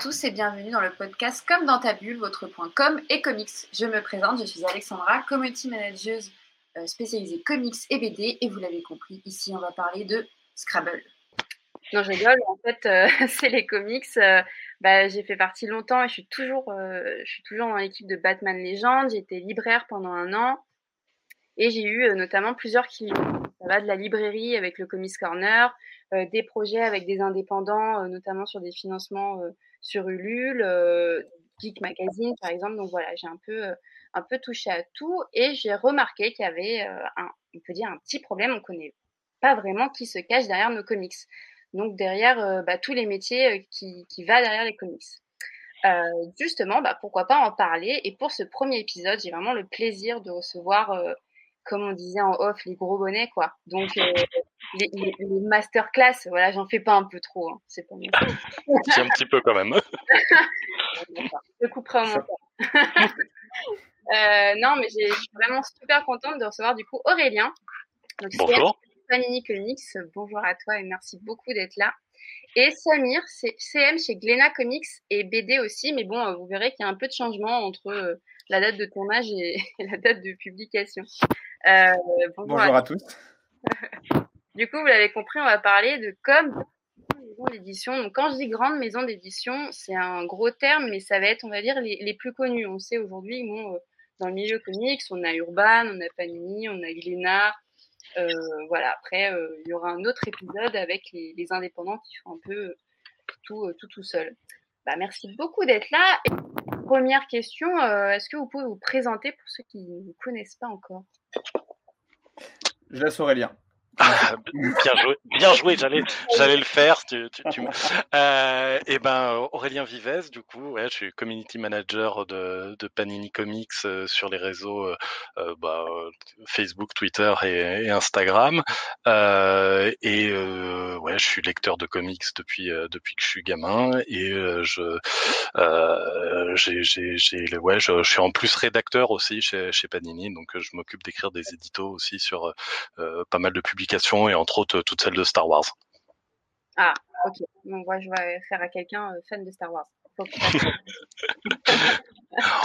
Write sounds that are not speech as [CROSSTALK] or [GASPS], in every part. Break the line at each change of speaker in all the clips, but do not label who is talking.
Tous et bienvenue dans le podcast Comme dans ta bulle, votre point com et comics. Je me présente, je suis Alexandra, community manager euh, spécialisée comics et BD et vous l'avez compris, ici on va parler de Scrabble.
Non, je rigole, en fait euh, [LAUGHS] c'est les comics. Euh, bah, j'ai fait partie longtemps et je suis toujours, je suis toujours dans l'équipe de Batman. J'ai été libraire pendant un an et j'ai eu notamment plusieurs clients. De la librairie avec le Comics Corner, euh, des projets avec des indépendants, euh, notamment sur des financements euh, sur Ulule, Geek Magazine par exemple. Donc voilà, j'ai un peu, un peu touché à tout et j'ai remarqué qu'il y avait un, on peut dire un petit problème. On connaît pas vraiment qui se cache derrière nos comics. Donc derrière bah, tous les métiers qui, qui va derrière les comics. Justement, bah, pourquoi pas en parler? Et pour ce premier épisode, j'ai vraiment le plaisir de recevoir, comme on disait en off, les gros bonnets, quoi. Donc, [LAUGHS] euh, les, les, les masterclass, voilà, j'en fais pas un peu trop. Hein. C'est pas mon
C'est un petit peu quand même. [LAUGHS]
Je couperai au montage. [LAUGHS] euh, non, mais je suis vraiment super contente de recevoir du coup Aurélien.
Donc, Bonjour.
Panini Comics, bonjour à toi et merci beaucoup d'être là. Et Samir, c'est CM chez Glena Comics et BD aussi, mais bon, vous verrez qu'il y a un peu de changement entre euh, la date de tournage et, [LAUGHS] et la date de publication.
Euh, bonjour, bonjour, à, à tous. [LAUGHS]
Du coup, vous l'avez compris, on va parler de comme maison d'édition. Donc, quand je dis grande maison d'édition, c'est un gros terme, mais ça va être, on va dire, les, les plus connus. On sait aujourd'hui, bon, dans le milieu comics, on a Urban, on a Panini, on a Glénat. Euh, voilà, après, euh, il y aura un autre épisode avec les, les, indépendants qui font un peu tout, tout, tout seul. Bah, merci beaucoup d'être là. Et première question, euh, est-ce que vous pouvez vous présenter pour ceux qui ne vous connaissent pas encore?
Je laisse Aurélien. [LAUGHS]
Bien joué, bien joué. J'allais, j'allais le faire. Tu, tu, tu... Euh, et ben Aurélien Vives, du coup, ouais, je suis community manager de, de Panini Comics euh, sur les réseaux euh, bah, Facebook, Twitter et, et Instagram. Euh, et ouais, je suis lecteur de comics depuis depuis que je suis gamin et je j'ai, j'ai, j'ai, ouais, je, je, suis en plus rédacteur aussi chez, chez Panini, donc je m'occupe d'écrire des éditos aussi sur pas mal de publications et entre autres toutes celles de Star Wars.
Ah, ok. Donc moi, je vais faire à quelqu'un euh, fan de Star Wars. [LAUGHS]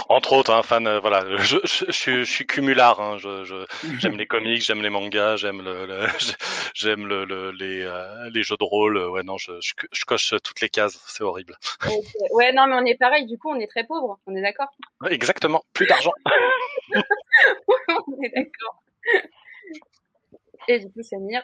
entre autres, hein, fan, euh, voilà, je, je, je, je, suis cumulard. Hein, je, j'aime les comics, j'aime les mangas, j'aime le, le [LAUGHS] j'aime le, le, les, euh, les jeux de rôle. Ouais, non, je, je, coche toutes les cases. C'est horrible.
Okay. Ouais, non, mais on est pareil. Du coup, on est très pauvre. On est d'accord?
Exactement. Plus d'argent. [LAUGHS]
on est d'accord. Et du coup, Samir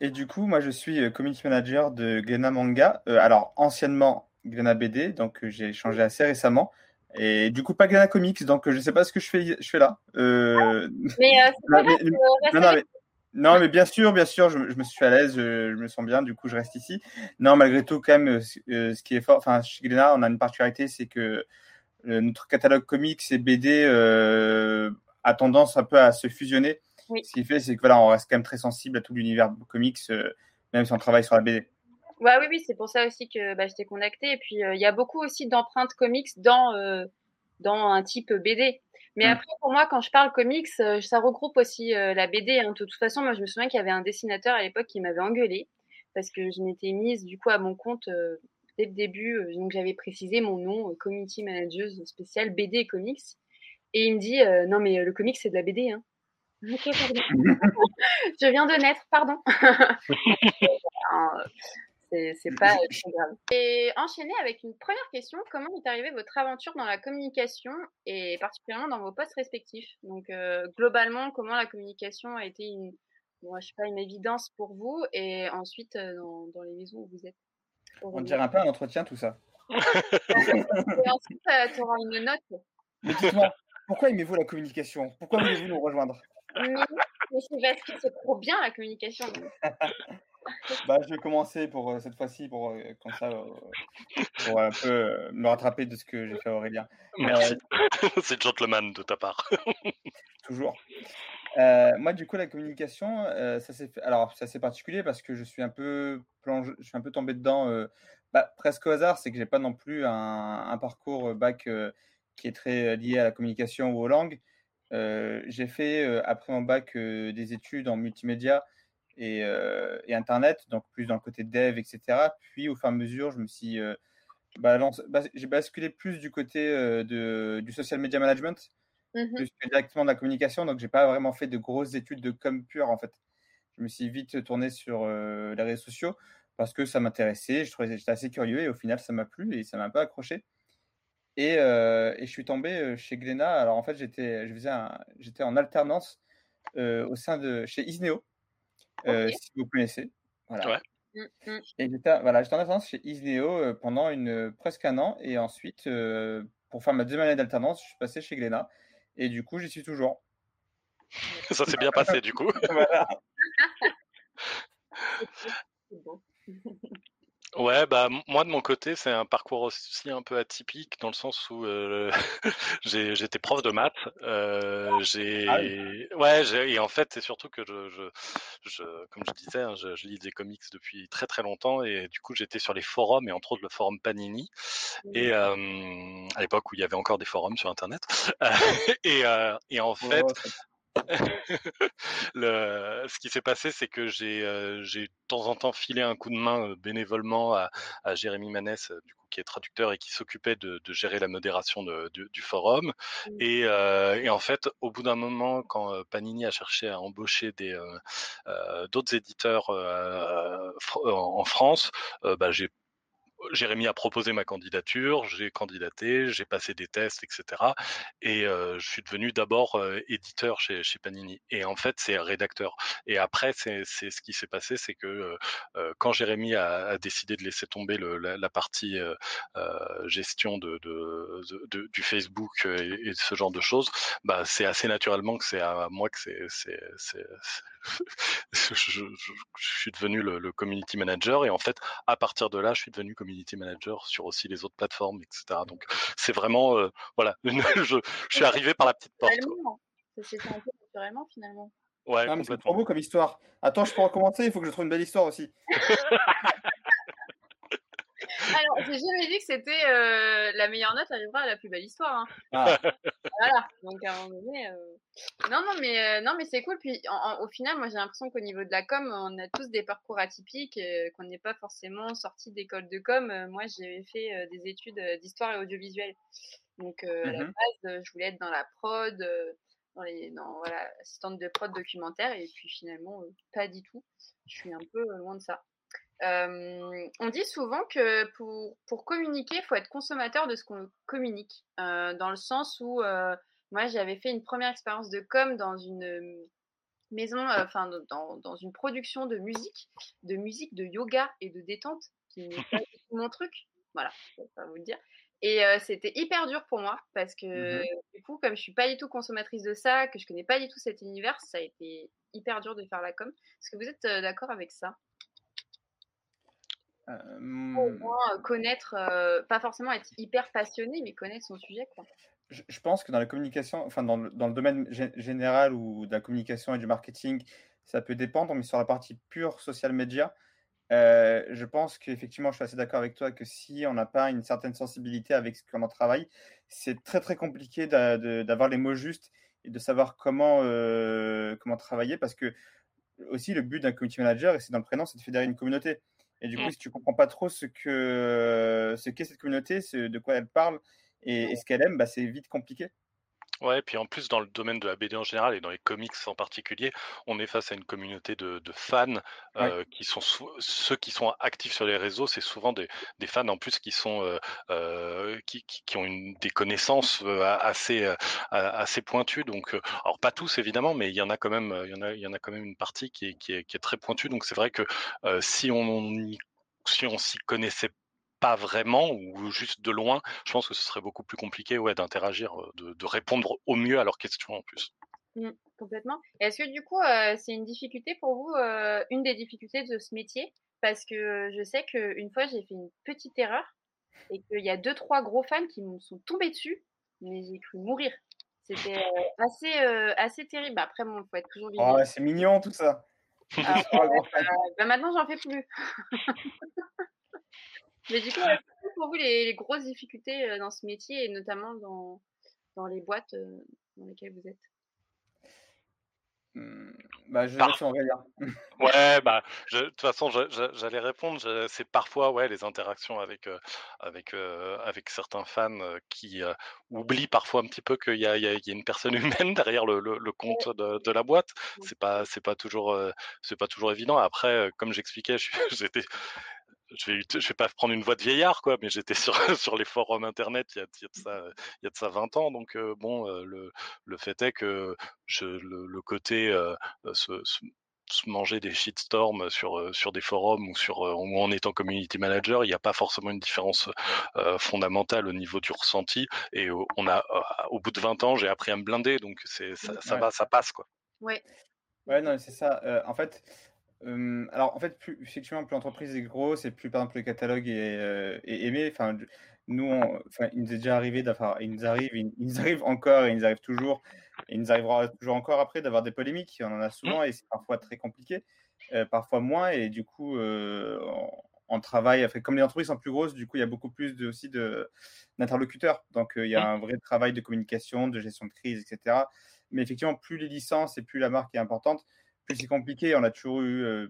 Et du coup, moi, je suis euh, community manager de Glena Manga. Euh, alors, anciennement Glena BD, donc euh, j'ai changé assez récemment. Et du coup, pas Glena Comics, donc je sais pas ce que je fais, je fais là. Euh...
Mais, euh,
non, mais, non, mais, non, mais bien sûr, bien sûr, je, je me suis à l'aise, je, je, me sens bien, du coup, je reste ici. Non, malgré tout, quand même, ce qui est fort, enfin, chez Glena, on a une particularité, c'est que notre catalogue comics et BD a tendance un peu à se fusionner.
Oui.
Ce qui fait, c'est que voilà, on reste quand même très sensible à tout l'univers comics, euh, même si on travaille sur la BD.
Ouais, oui, oui, c'est pour ça aussi que bah, je t'ai contacté. Et puis, il euh, y a beaucoup aussi d'empreintes comics dans, euh, dans un type BD. Mais mmh. après, pour moi, quand je parle comics, ça regroupe aussi la BD. Hein. De toute façon, moi, je me souviens qu'il y avait un dessinateur à l'époque qui m'avait engueulé parce que je m'étais mise du coup à mon compte dès le début. donc, j'avais précisé mon nom, community manager spécial BD et comics. Et il me dit, non, mais le comics, c'est de la BD. Hein. Ok, pardon. [LAUGHS] [LAUGHS] je viens de naître, pardon. [LAUGHS] c'est pas très grave. Et enchaîner avec une première question. Comment est arrivée votre aventure dans la communication et particulièrement dans vos postes respectifs? Donc, euh, globalement, comment la communication a été une, bon, je sais pas, une évidence pour vous et ensuite euh, dans, dans, les maisons où vous êtes?
On dirait un peu un entretien, tout ça.
et ensuite, euh, tu auras une note.
Mais dites-moi, pourquoi aimez-vous la communication? Pourquoi voulez-vous nous rejoindre?
Mais c'est parce que c'est trop bien la communication. [LAUGHS]
bah, je vais commencer pour euh, cette fois-ci pour euh, comme ça euh, pour un peu me rattraper de ce que j'ai fait à Aurélien.
Merci. [LAUGHS] c'est gentleman de ta part. [LAUGHS]
Toujours. moi, du coup, la communication, ça s'est fait... alors ça c'est particulier parce que je suis un peu plongé... je suis un peu tombé dedans bah, presque au hasard. C'est que j'ai pas non plus un, un parcours bac qui est très lié à la communication ou aux langues. Euh, j'ai fait, euh, après mon bac, euh, des études en multimédia et, et, Internet, donc plus dans le côté dev, etc. Puis, au fur et à mesure, je me suis j'ai basculé plus du côté de, du social media management, mmh plus que directement de la communication. Donc, j'ai pas vraiment fait de grosses études de com pure en fait. Je me suis vite tourné sur les réseaux sociaux parce que ça m'intéressait. Je trouvais j'étais assez curieux et au final, ça m'a plu et ça m'a un peu accroché. Et, et, je suis tombé chez Glénat. Alors en fait, j'étais, je faisais j'étais en alternance au sein de chez Isneo, si vous connaissez. Voilà. Mmh, mmh. Et j'étais voilà, en alternance chez Isneo pendant une, presque un an. Et ensuite, pour faire ma deuxième année d'alternance, je suis passé chez Glénat. Et du coup, j'y suis toujours. [LAUGHS]
Ça s'est bien passé, du coup. [LAUGHS] [LAUGHS] Ouais, bah moi de mon côté, c'est un parcours aussi un peu atypique dans le sens où euh, [LAUGHS] j'étais prof de maths. Euh, j'ai, ah ouais, et en fait, c'est surtout que je, je, je, comme je disais, hein, je, je, lis des comics depuis très très longtemps et du coup j'étais sur les forums et entre autres le forum Panini et euh, à l'époque où il y avait encore des forums sur Internet [LAUGHS] et, euh, et en fait, [LAUGHS] le, ce qui s'est passé, c'est que j'ai euh, j'ai de temps en temps filé un coup de main euh, bénévolement à, à Jérémy Manès, euh, du coup qui est traducteur et qui s'occupait de, de, gérer la modération de, du forum. Et, et, en fait, au bout d'un moment, quand Panini a cherché à embaucher des d'autres éditeurs en France, bah, j'ai Jérémy a proposé ma candidature, j'ai candidaté, j'ai passé des tests, etc. Et je suis devenu d'abord éditeur chez, chez Panini. Et en fait, c'est rédacteur. Et après, c'est ce qui s'est passé, c'est que quand Jérémy a, décidé de laisser tomber la, partie gestion de, du Facebook et, ce genre de choses, bah, c'est assez naturellement que c'est à moi que c'est [LAUGHS] je, suis devenu le, le, community manager et en fait à partir de là je suis devenu community manager sur aussi les autres plateformes etc donc c'est vraiment euh, voilà [LAUGHS] je, suis arrivé par la petite porte
ça s'est fait un peu naturellement finalement.
Ouais ah, c'est trop beau comme histoire. Attends je peux recommencer il faut que je trouve une belle histoire aussi [LAUGHS]
Alors, j'ai jamais dit que c'était euh, la meilleure note arrivera à la plus belle histoire. Hein. Ah. [LAUGHS] voilà. Donc à un moment donné, euh... non, non, mais euh, non, mais c'est cool. Puis en, en, au final, moi j'ai l'impression qu'au niveau de la com, on a tous des parcours atypiques, qu'on n'est pas forcément sorti d'école de com. Moi, j'ai fait des études d'histoire et audiovisuel. Donc à la mmh base, je voulais être dans la prod. dans les, dans, voilà, assistante de prod documentaire et puis finalement pas du tout. Je suis un peu loin de ça. Euh, on dit souvent que pour, pour communiquer, il faut être consommateur de ce qu'on communique, euh, dans le sens où euh, moi j'avais fait une première expérience de com dans une maison, enfin dans, dans, une production de musique, de musique de yoga et de détente, qui n'est pas mon truc. Voilà, je vais pas vous le dire. Et c'était hyper dur pour moi parce que mmh du coup, comme je suis pas du tout consommatrice de ça, que je connais pas du tout cet univers, ça a été hyper dur de faire la com. Est-ce que vous êtes d'accord avec ça? Au euh, moins connaître, euh, pas forcément être hyper passionné, mais connaître son sujet. Quoi.
Je, je pense que dans la communication, enfin dans le, dans le domaine général ou de la communication et du marketing, ça peut dépendre, mais sur la partie pure social media, euh, je pense qu'effectivement, je suis assez d'accord avec toi que si on n'a pas une certaine sensibilité avec ce qu'on en travaille, c'est très très compliqué d'avoir les mots justes et de savoir comment, euh, comment travailler parce que aussi le but d'un community manager, et c'est dans le prénom, c'est de fédérer une communauté. Et du coup, si tu comprends pas trop ce que ce qu'est cette communauté, ce, de quoi elle parle et, et ce qu'elle aime, bah, c'est vite compliqué.
Ouais, et puis en plus, dans le domaine de la BD en général et dans les comics en particulier, on est face à une communauté de, de fans euh, qui sont ceux qui sont actifs sur les réseaux, c'est souvent des, des, fans en plus qui sont euh, euh, qui, qui, ont une, des connaissances euh, assez euh, assez pointues. Donc, alors pas tous évidemment, mais il y en a quand même, il y en a il y en a quand même une partie qui est qui est, qui est très pointue. Donc c'est vrai que si on si on s'y connaissait pas vraiment ou juste de loin, je pense que ce serait beaucoup plus compliqué ouais, d'interagir, de, de, répondre au mieux à leurs questions en plus.
Mmh, complètement. Est-ce que du coup, euh, c'est une difficulté pour vous, euh, une des difficultés de ce métier? Parce que je sais qu'une fois, j'ai fait une petite erreur et qu'il y a deux, trois gros fans qui me sont tombés dessus, mais j'ai cru mourir. C'était euh, assez, assez terrible. Après, bon, il faut être toujours
Oh, c'est mignon tout ça. [LAUGHS]
Ah, bah, maintenant, j'en fais plus. [LAUGHS] Mais du coup, pour vous les, les, grosses difficultés euh, dans ce métier et notamment dans, dans les boîtes euh, dans lesquelles vous êtes?
Mmh, bah, je
Par-. [LAUGHS] Ouais, bah, je- de toute façon, j'allais répondre. C'est parfois, ouais, les interactions avec euh, avec euh, avec certains fans euh, qui euh, oublient parfois un petit peu qu'il y a, il y y a une personne [LAUGHS] humaine derrière le, le, le compte de, de la boîte. C'est pas c'est pas toujours euh, c'est pas toujours évident. Après, comme j'expliquais, [LAUGHS] j'étais je vais, je vais pas prendre une voix de vieillard, quoi, mais j'étais sur, [LAUGHS] sur les forums internet il y a, il y a de ça, il y a de ça 20 ans. Donc, euh, bon, euh, le, le fait est que je, le, le côté euh, se, se- se manger des shitstorms sur, sur des forums ou, sur, ou en étant community manager, il n'y a pas forcément une différence euh, fondamentale au niveau du ressenti. Et on a, euh, au bout de 20 ans, j'ai appris à me blinder, donc c'est, ça, ça
Ouais.
va, ça passe, quoi.
Ouais.
Ouais, non, c'est ça. Euh, en fait, euh, alors en fait, plus, effectivement, plus l'entreprise est grosse et plus par exemple le catalogue est, euh, est aimé. Enfin, nous, on- enfin, il nous est déjà arrivé d'avoir, il nous arrive, il, il nous arrive encore et il nous arrive toujours, et il nous arrivera toujours encore après d'avoir des polémiques. On en a souvent et c'est parfois très compliqué, euh, parfois moins. Et du coup, euh, on, on travaille. Enfin, comme les entreprises sont plus grosses, du coup, il y a beaucoup plus de, aussi de d'interlocuteurs. Donc, euh, il y a un vrai travail de communication, de gestion de crise, etc. Mais effectivement, plus les licences et plus la marque est importante, c'est compliqué. On a toujours eu. euh,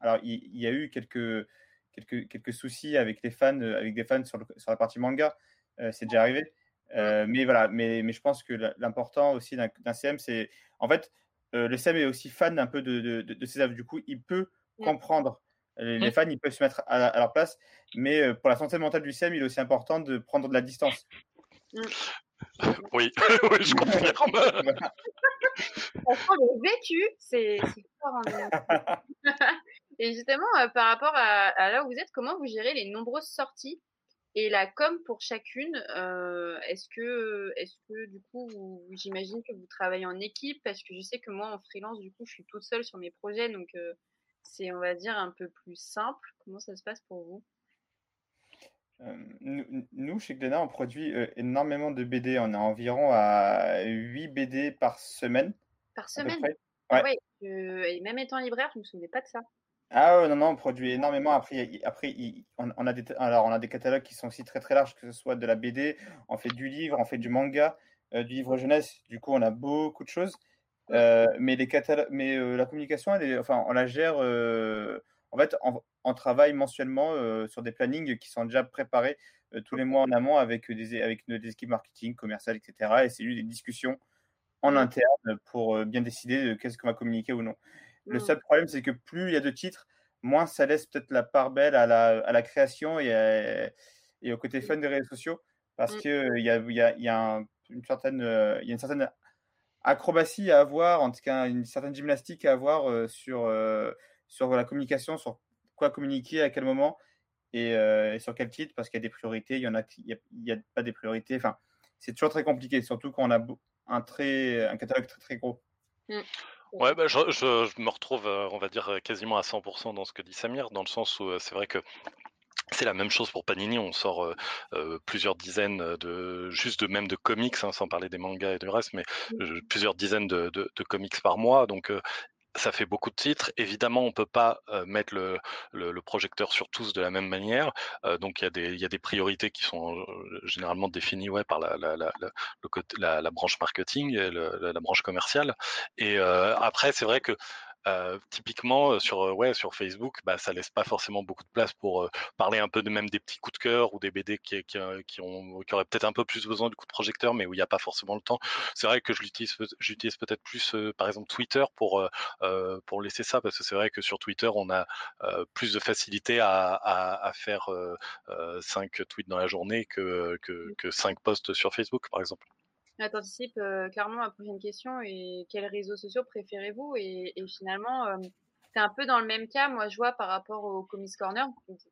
alors, il, il y a eu quelques, quelques, quelques soucis avec les fans, euh, avec des fans sur, le- sur la partie manga. Euh, c'est déjà arrivé. Euh, mais voilà, mais, mais je pense que l'important aussi d'un d'un CM, c'est. En fait, euh, le CM est aussi fan un peu de, de, de, de ses œuvres. Du coup, il peut comprendre. Les, les fans, ils peuvent se mettre à, à leur place. Mais euh, pour la santé mentale du CM, il est aussi important de prendre de la distance.
Oui, [LAUGHS] oui, je confirme. [LAUGHS]
Le vécu, c'est fort en nous. [LAUGHS] Et justement, euh, par rapport à, à là où vous êtes, comment vous gérez les nombreuses sorties et la com pour chacune euh, Est-ce que, du coup, j'imagine que vous travaillez en équipe? Parce que je sais que moi, en freelance, du coup, je suis toute seule sur mes projets, donc euh, c'est, on va dire, un peu plus simple. Comment ça se passe pour vous?
Nous, nous, chez Glénat, on produit euh, énormément de BD. On a environ à 8 BD par semaine,
Par semaine? Ah
Ouais.
ouais, je- et même étant libraire, je me souvenais pas de ça.
Ah ouais, non, non, on produit énormément. Après, après on, on a des, alors, on a des catalogues qui sont aussi très très larges, que ce soit de la BD, on fait du livre, on fait du manga, euh, du livre jeunesse. Du coup, on a beaucoup de choses. Euh, mais les catalogues, mais euh, la communication, elle est, enfin, on la gère. En fait, on, on travaille mensuellement euh, sur des plannings qui sont déjà préparés euh, tous les mois en amont avec des, avec des équipes marketing, commerciales, etc. Et c'est juste des discussions en
Mm.
interne pour euh, bien décider de qu'est-ce qu'on va communiquer ou non. Le
Mm.
seul problème, c'est que plus il y a de titres, moins ça laisse peut-être la part belle à la, à la création et, à- et au côté fun des réseaux sociaux, parce
Mm.
qu'il y a, il y a, il y a un- une certaine, euh, y a une certaine acrobatie à avoir, en tout cas une certaine gymnastique à avoir euh, sur, sur la communication, sur quoi communiquer, à quel moment et, euh, et sur quel titre, parce qu'il y a des priorités, il y en a, il y a, il y a pas des priorités. Enfin, c'est toujours très compliqué, surtout quand on a un, très, un catalogue très très gros.
Ouais, bah, je, je, je me retrouve, euh, on va dire, euh, quasiment à 100% dans ce que dit Samir, dans le sens où c'est vrai que c'est la même chose pour Panini, on sort euh, euh, plusieurs dizaines de, juste de même de comics, hein, sans parler des mangas et du reste, mais euh, plusieurs dizaines de, de, de comics par mois, donc euh, ça fait beaucoup de titres. Évidemment, on peut pas mettre le, projecteur sur tous de la même manière. Donc il y a des priorités qui sont généralement définies par la branche marketing, et la, branche commerciale. Et après, c'est vrai que euh, typiquement euh, sur euh, ouais sur Facebook, bah ça laisse pas forcément beaucoup de place pour euh, parler un peu de même des petits coups de cœur ou des BD qui qui, qui ont qui auraient peut-être un peu plus besoin du coup de projecteur, mais où il n'y a pas forcément le temps. C'est vrai que je l'utilise j'utilise peut-être plus euh, par exemple Twitter pour pour laisser ça parce que c'est vrai que sur Twitter on a euh, plus de facilité à, à, à faire euh, euh, cinq tweets dans la journée que que que cinq posts sur Facebook par exemple.
Ah, T'anticipes euh, clairement ma prochaine question et quels réseaux sociaux préférez-vous? Et, et finalement euh, c'est un peu dans le même cas moi je vois par rapport au Comics Corner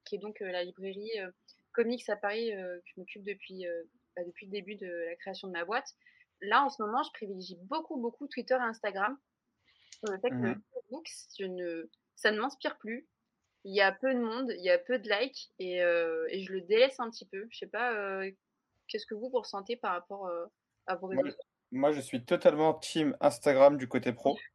qui est donc euh, la librairie euh, comics à Paris euh, que je m'occupe depuis euh, bah, depuis le début de la création de ma boîte. Là en ce moment je privilégie beaucoup beaucoup Twitter et Instagram. Sur le fait que
Mhm.
Facebook je ne ça ne m'inspire plus. Il y a peu de monde il y a peu de likes et, euh, et je le délaisse un petit peu. Je sais pas euh, qu'est-ce que vous vous ressentez par rapport euh,
Moi, moi, je suis totalement team Instagram du côté pro. [LAUGHS]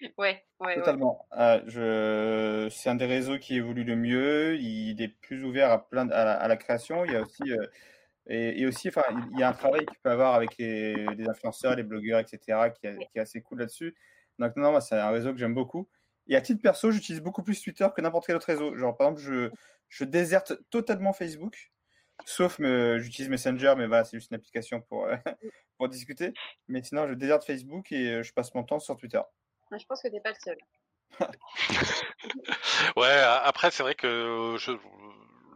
Ouais, ouais, ouais.
Totalement. Euh, je... C'est un des réseaux qui évolue le mieux. Il est plus ouvert à plein de- à, la, à la création. Il y a aussi euh, et, et aussi, enfin, il y a un travail qu'il peut avoir avec les, les influenceurs, les blogueurs, etc., qui, est- qui est assez cool là-dessus. Donc non, moi, c'est un réseau que j'aime beaucoup. Et à titre perso, j'utilise beaucoup plus Twitter que n'importe quel autre réseau. Genre, par exemple, je, je déserte totalement Facebook, sauf me, j'utilise Messenger, mais voilà, c'est juste une application pour, euh, [LAUGHS] pour discuter. Mais sinon, je déserte Facebook et euh, je passe mon temps sur Twitter.
Je pense que tu n'es pas le seul. [LAUGHS]
ouais, après, c'est vrai que je,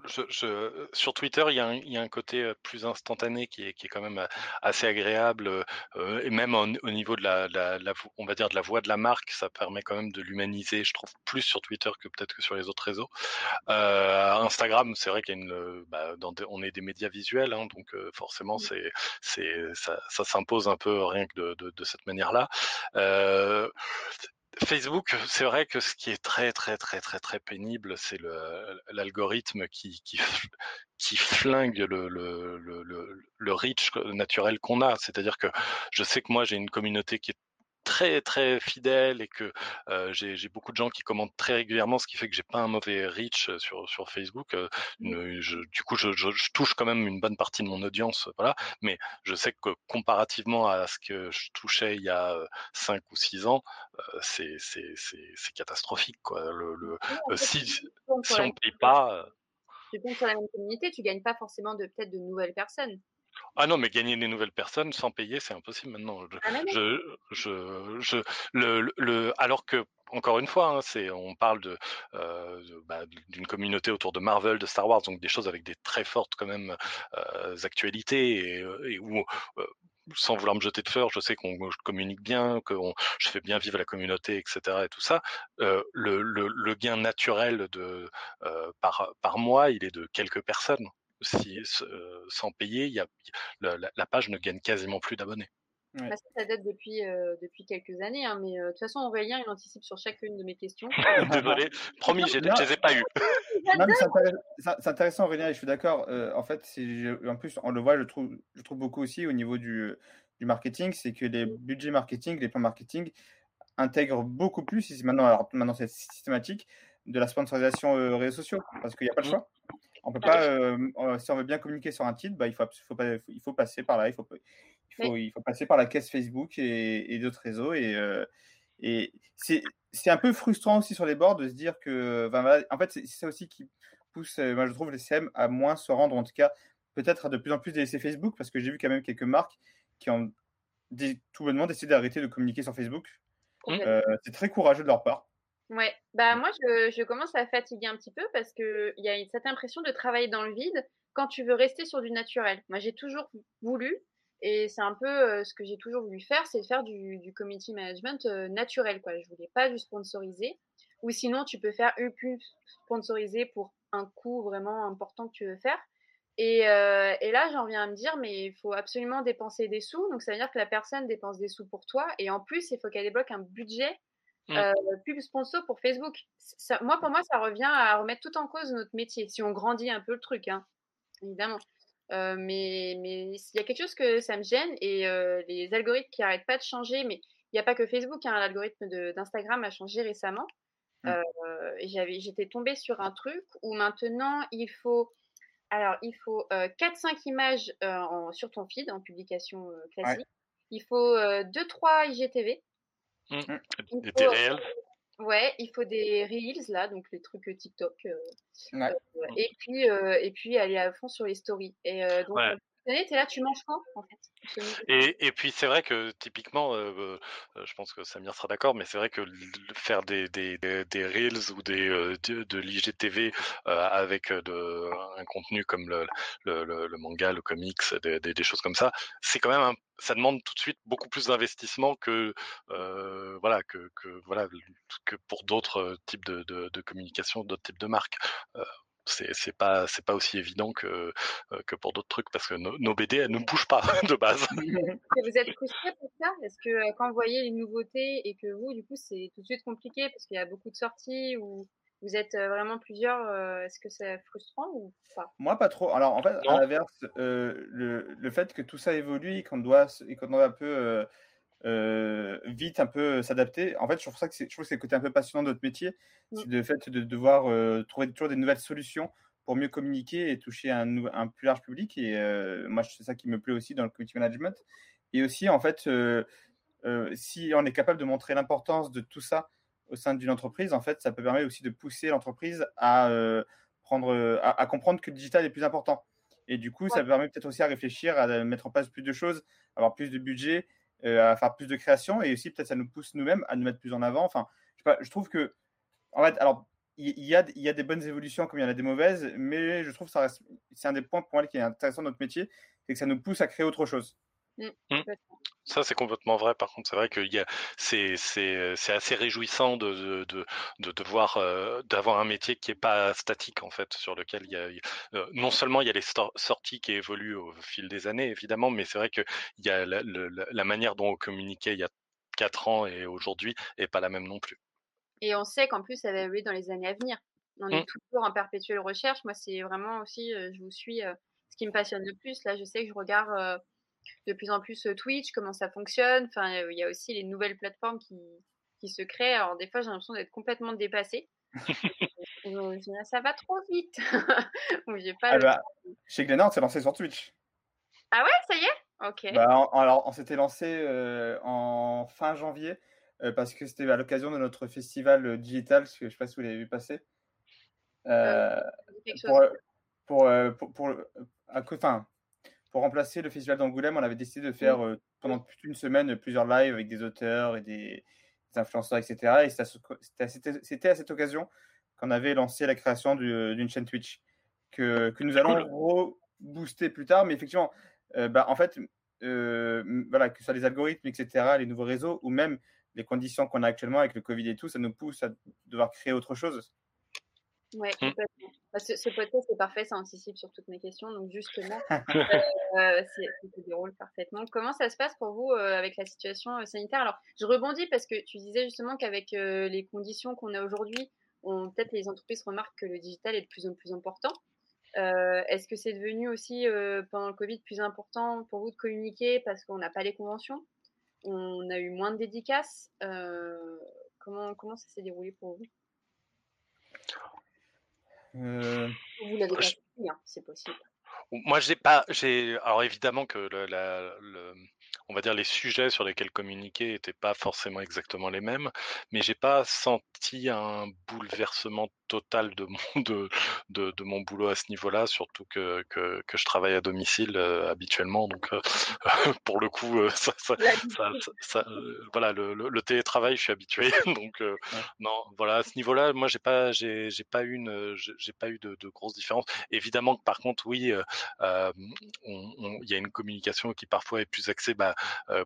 je, sur Twitter, il y, a un, il y, a un, côté euh, plus instantané qui est, qui est quand même euh, assez agréable, euh, et même au, niveau de la, la, la, on va dire de la voix de la marque, ça permet quand même de l'humaniser. Je trouve plus sur Twitter que peut-être que sur les autres réseaux. Euh, Instagram, c'est vrai qu'il y a une, bah, dans on est des médias visuels, hein, donc forcément, c'est, c'est, ça, ça s'impose un peu rien que de, de, de cette manière-là. Facebook, c'est vrai que ce qui est très très très très très pénible, c'est l'algorithme qui, qui qui flingue le le, le, le reach naturel qu'on a. C'est-à-dire que je sais que moi j'ai une communauté qui est très très fidèle et que euh, j'ai beaucoup de gens qui commentent très régulièrement, ce qui fait que j'ai pas un mauvais reach sur sur Facebook. Euh, une, je, du coup, je, je, je, touche quand même une bonne partie de mon audience, voilà. Mais je sais que comparativement à ce que je touchais il y a cinq ou six ans, c'est c'est c'est catastrophique quoi. Le, le si si on paye pas.
Tu comptes sur la même communauté, tu gagnes pas forcément de peut-être de nouvelles personnes.
Ah non, mais gagner des nouvelles personnes sans payer, c'est impossible maintenant. Je, ah je, je, je, le, le, alors que encore une fois, hein, c'est, on parle de, euh, bah, d'une communauté autour de Marvel, de Star Wars, donc des choses avec des très fortes quand même euh, actualités et, et où euh, sans vouloir me jeter de fleurs, je sais qu'on communique bien, que je fais bien vivre la communauté, etc. et tout ça. Euh, le, le, le, gain naturel de euh, par par mois, il est de quelques personnes si, euh, sans payer, y a, la, la, page ne gagne quasiment plus d'abonnés.
Ouais. Bah, ça, date depuis, euh, depuis quelques années, hein, mais euh, de toute façon, Aurélien, il anticipe sur chacune de mes questions. [LAUGHS]
Désolé, promis, je ne les ai pas eues. [LAUGHS]
c'est intéressant, Aurélien, et je suis d'accord. Euh, en fait, en plus, on le voit, je trouve, je trouve beaucoup aussi au niveau du, du marketing, c'est que les budgets marketing, les plans marketing intègrent beaucoup plus, maintenant, alors, maintenant c'est systématique, de la sponsorisation réseaux sociaux, parce qu'il n'y a pas le mmh. choix. On peut pas, euh, si on veut bien communiquer sur un titre, bah, il, faut, faut pas, il faut passer par là, il faut, il faut, il faut passer par la caisse Facebook et, et d'autres réseaux. Et, euh, et c'est, un peu frustrant aussi sur les bords de se dire que, en fait, c'est ça aussi qui pousse, moi je trouve, les CM à moins se rendre, en tout cas, peut-être à de plus en plus délaisser Facebook, parce que j'ai vu quand même quelques marques qui ont tout bonnement décidé d'arrêter de communiquer sur Facebook. Euh, c'est très courageux de leur part.
Ouais, bah moi je, je, commence à fatiguer un petit peu parce que il y a cette impression de travailler dans le vide quand tu veux rester sur du naturel. Moi j'ai toujours voulu et c'est un peu euh, ce que j'ai toujours voulu faire, c'est faire du, du community management euh, naturel quoi. Je voulais pas du sponsoriser ou sinon tu peux faire une pub sponsorisée pour un coût vraiment important que tu veux faire. Et, euh, et là j'en viens à me dire mais il faut absolument dépenser des sous donc ça veut dire que la personne dépense des sous pour toi et en plus il faut qu'elle débloque un budget Mmh. Euh, pub sponsor pour Facebook. Ça, moi, pour moi, ça revient à remettre tout en cause notre métier, si on grandit un peu le truc, hein, évidemment. Euh, mais mais il y a quelque chose que ça me gêne et euh, les algorithmes qui arrêtent pas de changer. Mais il n'y a pas que Facebook, hein, l'algorithme d'Instagram a changé récemment. Mmh. J'étais tombée sur un truc où maintenant il faut, alors il faut 4-5 images en, sur ton feed en publication classique. Ouais. Il faut 2-3 IGTV.
Mmh. Des faut, réels
Ouais, il faut des reels là, donc les trucs TikTok. Euh, ouais. euh, et puis euh, et puis aller à fond sur les stories. Et euh, donc ouais. Tu es là, tu manges quoi en fait
et, puis c'est vrai que typiquement, euh, je pense que Samir sera d'accord, mais c'est vrai que faire des, des, des, reels ou des de, de l'IGTV avec un contenu comme le, le, manga, le comics, des, des, choses comme ça, c'est quand même ça demande tout de suite beaucoup plus d'investissement que euh, voilà que, voilà que pour d'autres types de, de, communication, d'autres types de marques. Euh, c'est c'est pas c'est pas aussi évident que que pour d'autres trucs parce que nos, nos BD elles ne bougent pas [LAUGHS] de base. [LAUGHS]
vous êtes frustré pour ça? Est-ce que quand vous voyez les nouveautés et que vous du coup c'est tout de suite compliqué parce qu'il y a beaucoup de sorties ou vous êtes vraiment plusieurs, est-ce que c'est frustrant ou pas?
Moi, pas trop. Alors, en fait, non. à l'inverse, euh, le, le, fait que tout ça évolue et qu'on doit, et qu'on doit un peu euh, euh, vite un peu s'adapter, en fait, je trouve ça que c'est, je trouve que c'est le côté un peu passionnant de notre métier, mmh. c'est le fait de devoir trouver toujours des nouvelles solutions pour mieux communiquer et toucher un, un plus large public. Et moi, c'est ça qui me plaît aussi dans le community management. Et aussi, en fait, si on est capable de montrer l'importance de tout ça au sein d'une entreprise, en fait, ça peut permettre aussi de pousser l'entreprise à, prendre, à, comprendre que le digital est plus important. Et du coup, ça permet peut-être aussi à réfléchir, à mettre en place plus de choses, avoir plus de budget, à faire plus de création, et aussi peut-être ça nous pousse nous-mêmes à nous mettre plus en avant. Enfin, je, trouve que, en fait, alors il y, a, y a des bonnes évolutions comme il y en a des mauvaises, mais je trouve que c'est un des points pour moi qui est intéressant de notre métier, c'est que ça nous pousse à créer autre chose.
Mmh. Mmh. Ça, c'est complètement vrai. Par contre, c'est vrai que c'est, assez réjouissant de, de, de, de voir, euh, d'avoir un métier qui n'est pas statique, en fait, sur lequel il y a, euh, non seulement il y a les sorties qui évoluent au fil des années, évidemment, mais c'est vrai qu'il y a la, la, manière dont on communiquait il y a quatre ans et aujourd'hui n'est pas la même non plus.
Et on sait qu'en plus, ça va évoluer dans les années à venir. On est mmh. toujours en perpétuelle recherche. Moi, c'est vraiment aussi, euh, je vous suis, ce qui me passionne le plus. Là, je sais que je regarde de plus en plus Twitch, comment ça fonctionne. Enfin, il y a aussi les nouvelles plateformes qui, qui se créent. Alors, des fois, j'ai l'impression d'être complètement dépassée. [LAUGHS] ça va trop vite. [LAUGHS]
pas ah bah, chez Glenard, on s'est lancé sur Twitch.
Ah ouais, ça y est? Ok.
Bah, alors, on s'était lancé en fin janvier. Euh, parce que c'était à l'occasion de notre festival euh, digital, je ne sais pas si vous l'avez vu passer. Euh, pour, pour, pour, pour, enfin, pour remplacer le festival d'Angoulême, on avait décidé de faire pendant toute une semaine plusieurs lives avec des auteurs et des, influenceurs, etc. Et c'était à cette occasion qu'on avait lancé la création d'une chaîne Twitch que, que nous allons rebooster plus tard. Mais effectivement, bah, en fait, voilà, que ce soit les algorithmes, etc., les nouveaux réseaux, ou même les conditions qu'on a actuellement avec le Covid et tout, ça nous pousse à devoir créer autre chose.
Oui, mmh. Bah, ce, podcast est parfait, ça anticipe sur toutes mes questions. Donc, justement, [LAUGHS] euh, ça se déroule parfaitement. Comment ça se passe pour vous euh, avec la situation euh, sanitaire? Alors, je rebondis parce que tu disais justement qu'avec les conditions qu'on a aujourd'hui, peut-être les entreprises remarquent que le digital est de plus en plus important. Est-ce que c'est devenu aussi pendant le Covid plus important pour vous de communiquer parce qu'on n'a pas les conventions? On a eu moins de dédicaces. Euh, comment, comment ça s'est déroulé pour vous? euh... Vous l'avez pas hein, c'est possible.
Moi, j'ai pas, j'ai, alors évidemment que le, la, le, on va dire les sujets sur lesquels communiquer n'étaient pas forcément exactement les mêmes, mais j'ai pas senti un bouleversement total de mon, [LAUGHS] de, de, de mon boulot à ce niveau-là, surtout que, que, que, je travaille à domicile euh, habituellement, donc euh, [LAUGHS] pour le coup, euh, ça, ça, ça, voilà, le, le, télétravail, je suis habitué, [LAUGHS] donc non, voilà, à ce niveau-là, moi j'ai pas, j'ai, j'ai pas eu une, j'ai pas eu de, de grosses différences. Évidemment que par contre, oui, il y a une communication qui parfois est plus axée bah,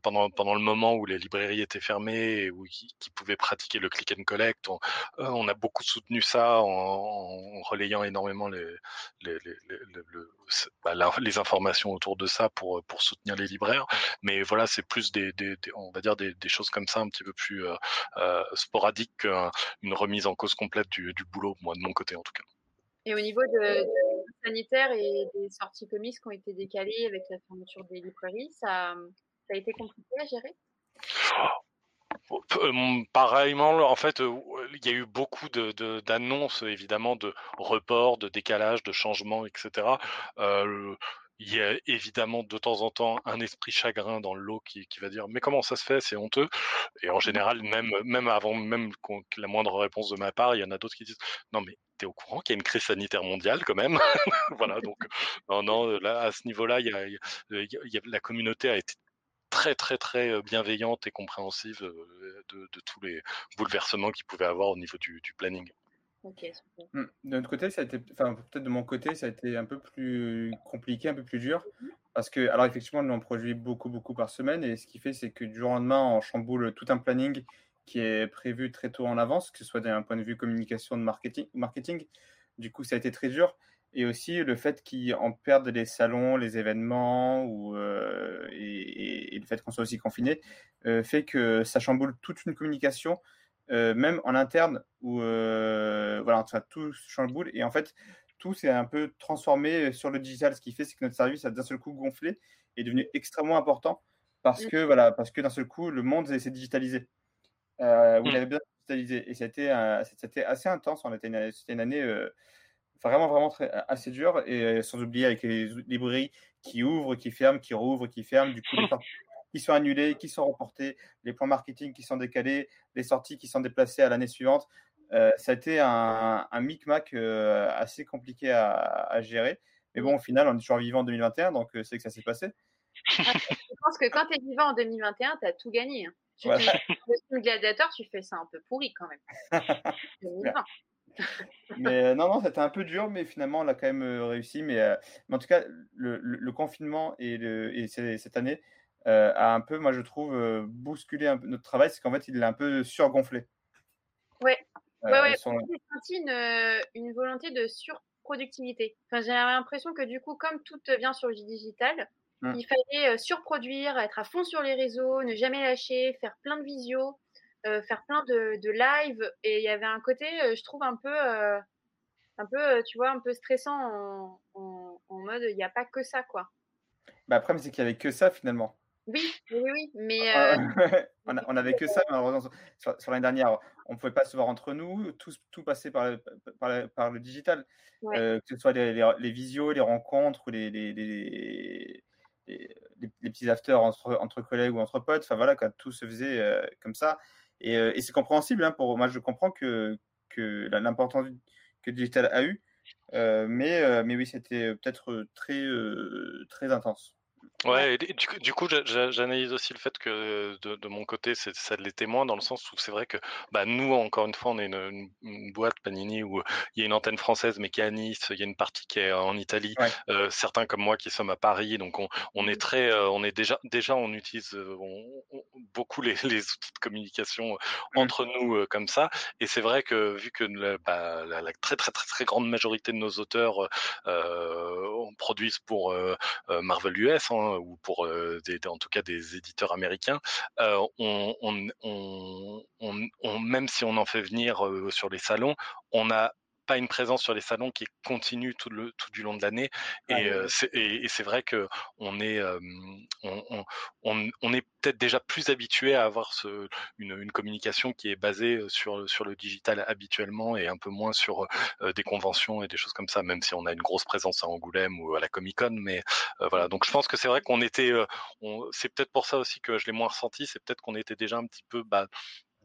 pendant pendant le moment où les librairies étaient fermées et où qui, pouvaient pratiquer le click and collect. On, on a beaucoup soutenu ça en, relayant énormément les les, les, bah, les, informations autour de ça pour pour soutenir les libraires. Mais voilà, c'est plus des, on va dire des, choses comme ça un petit peu plus euh, sporadiques qu'une remise en cause complète du, boulot, moi de mon côté en tout cas.
Et au niveau de, sanitaire et des sorties comics qui ont été décalées avec la fermeture des librairies, ça, ça a été compliqué à gérer?
Euh, Pareillement, en fait, euh, il y a eu beaucoup d'annonces, de, évidemment, de reports, de décalages, de changements, etc. Euh, il y a évidemment de temps en temps un esprit chagrin dans le lot qui, qui va dire mais comment ça se fait? C'est honteux. Et en général même même avant même la moindre réponse de ma part il y en a d'autres qui disent non mais t'es au courant qu'il y a une crise sanitaire mondiale quand même [LAUGHS] voilà donc non non à ce niveau là la communauté a été très très très bienveillante et compréhensive de, de tous les bouleversements qu'il pouvait avoir au niveau du, du planning.
Mmh. De notre côté, ça a été, enfin peut-être de mon côté, ça a été un peu plus compliqué, un peu plus dur, mmh parce que, alors effectivement, nous on produit beaucoup, beaucoup par semaine, et ce qui fait, c'est que du jour au lendemain, on chamboule tout un planning qui est prévu très tôt en avance, que ce soit d'un point de vue communication, de marketing, marketing. Du coup, ça a été très dur, et aussi le fait en perdent les salons, les événements, ou, euh, et, le fait qu'on soit aussi confiné, euh, fait que ça chamboule toute une communication euh, même en interne, où voilà, tout chamboule. Et en fait, tout s'est un peu transformé sur le digital. Ce qui fait, c'est que notre service a d'un seul coup gonflé et est devenu extrêmement important parce que, voilà, parce que d'un seul coup, le monde s'est digitalisé. Il mm. avait bien digitalisé. Et c'était, c'était assez intense. C'était une, une, année vraiment, vraiment très, assez dure. Et sans oublier avec les librairies qui ouvrent, qui ferment, qui rouvrent, qui ferment. Du coup, [LAUGHS] qui sont annulés, qui sont reportés, les plans marketing qui sont décalés, les sorties qui sont déplacées à l'année suivante. ça a été un, un micmac assez compliqué à, gérer. Mais bon, au final, on est toujours vivant en 2021, donc c'est que ça s'est passé. [LAUGHS]
Je pense que quand tu es vivant en 2021, tu as tout gagné. Hein. Tu le gladiateur, tu fais ça un peu pourri quand même. [LAUGHS]
mais euh, non, non, c'était un peu dur, mais finalement, on l'a quand même euh, réussi. Mais, euh, mais, en tout cas, le, confinement et, le, et cette année a un peu, moi, je trouve, bousculé un peu notre travail. C'est qu'en fait, il l'a un peu surgonflé.
Ouais. ouais, ouais. J'ai senti une, une, volonté de surproductivité. Enfin, j'ai l'impression que du coup, comme tout vient sur le digital, mmh. il fallait surproduire, être à fond sur les réseaux, ne jamais lâcher, faire plein de visios. Euh, faire plein de, de live et il y avait un côté, euh, je trouve un peu, euh, un peu, tu vois, un peu stressant en, en, mode, il n'y a pas que ça, quoi.
Bah après, c'est qu'il n'y avait que ça finalement.
Oui, oui, oui, mais [LAUGHS]
on, on, avait que ça, [LAUGHS] malheureusement, sur, l'année dernière, on ne pouvait pas se voir entre nous, tout, tout passait par le, par, par le digital, que ce soit les, les, visios, les rencontres, les, les, les, les petits afters entre, entre collègues ou entre potes, enfin voilà, quand tout se faisait comme ça. Euh, et, c'est compréhensible. Hein, pour moi, je comprends que, que l'importance que digital a eu, euh, mais, euh, mais oui, c'était peut-être très, très intense.
Ouais, du, coup, j'analyse aussi le fait que de, mon côté, ça l'est témoin dans le sens où c'est vrai que bah, nous, encore une fois, on est une, boîte Panini où il y a une antenne française, mais qui est à Nice, il y a une partie qui est en Italie, euh, certains comme moi qui sommes à Paris, donc on, on est mmh. très, euh, on est déjà, déjà, on utilise euh, beaucoup les, [LAUGHS] les, outils de communication mmh. entre nous comme ça, et c'est vrai que vu que bah, la, la, très, très, très, très grande majorité de nos auteurs produisent pour Marvel US, hein, ou pour des, en tout cas des éditeurs américains, on, même si on en fait venir sur les salons, on a pas une présence sur les salons qui continue tout, le, tout du long de l'année. Ah et, euh, et, c'est vrai que on est, euh, on, on, on, est peut-être déjà plus habitué à avoir ce, une, une, communication qui est basée sur, sur le digital habituellement et un peu moins sur des conventions et des choses comme ça, même si on a une grosse présence à Angoulême ou à la Comic Con. Mais voilà, donc je pense que c'est vrai qu'on était, c'est peut-être pour ça aussi que je l'ai moins ressenti, c'est peut-être qu'on était déjà un petit peu bah,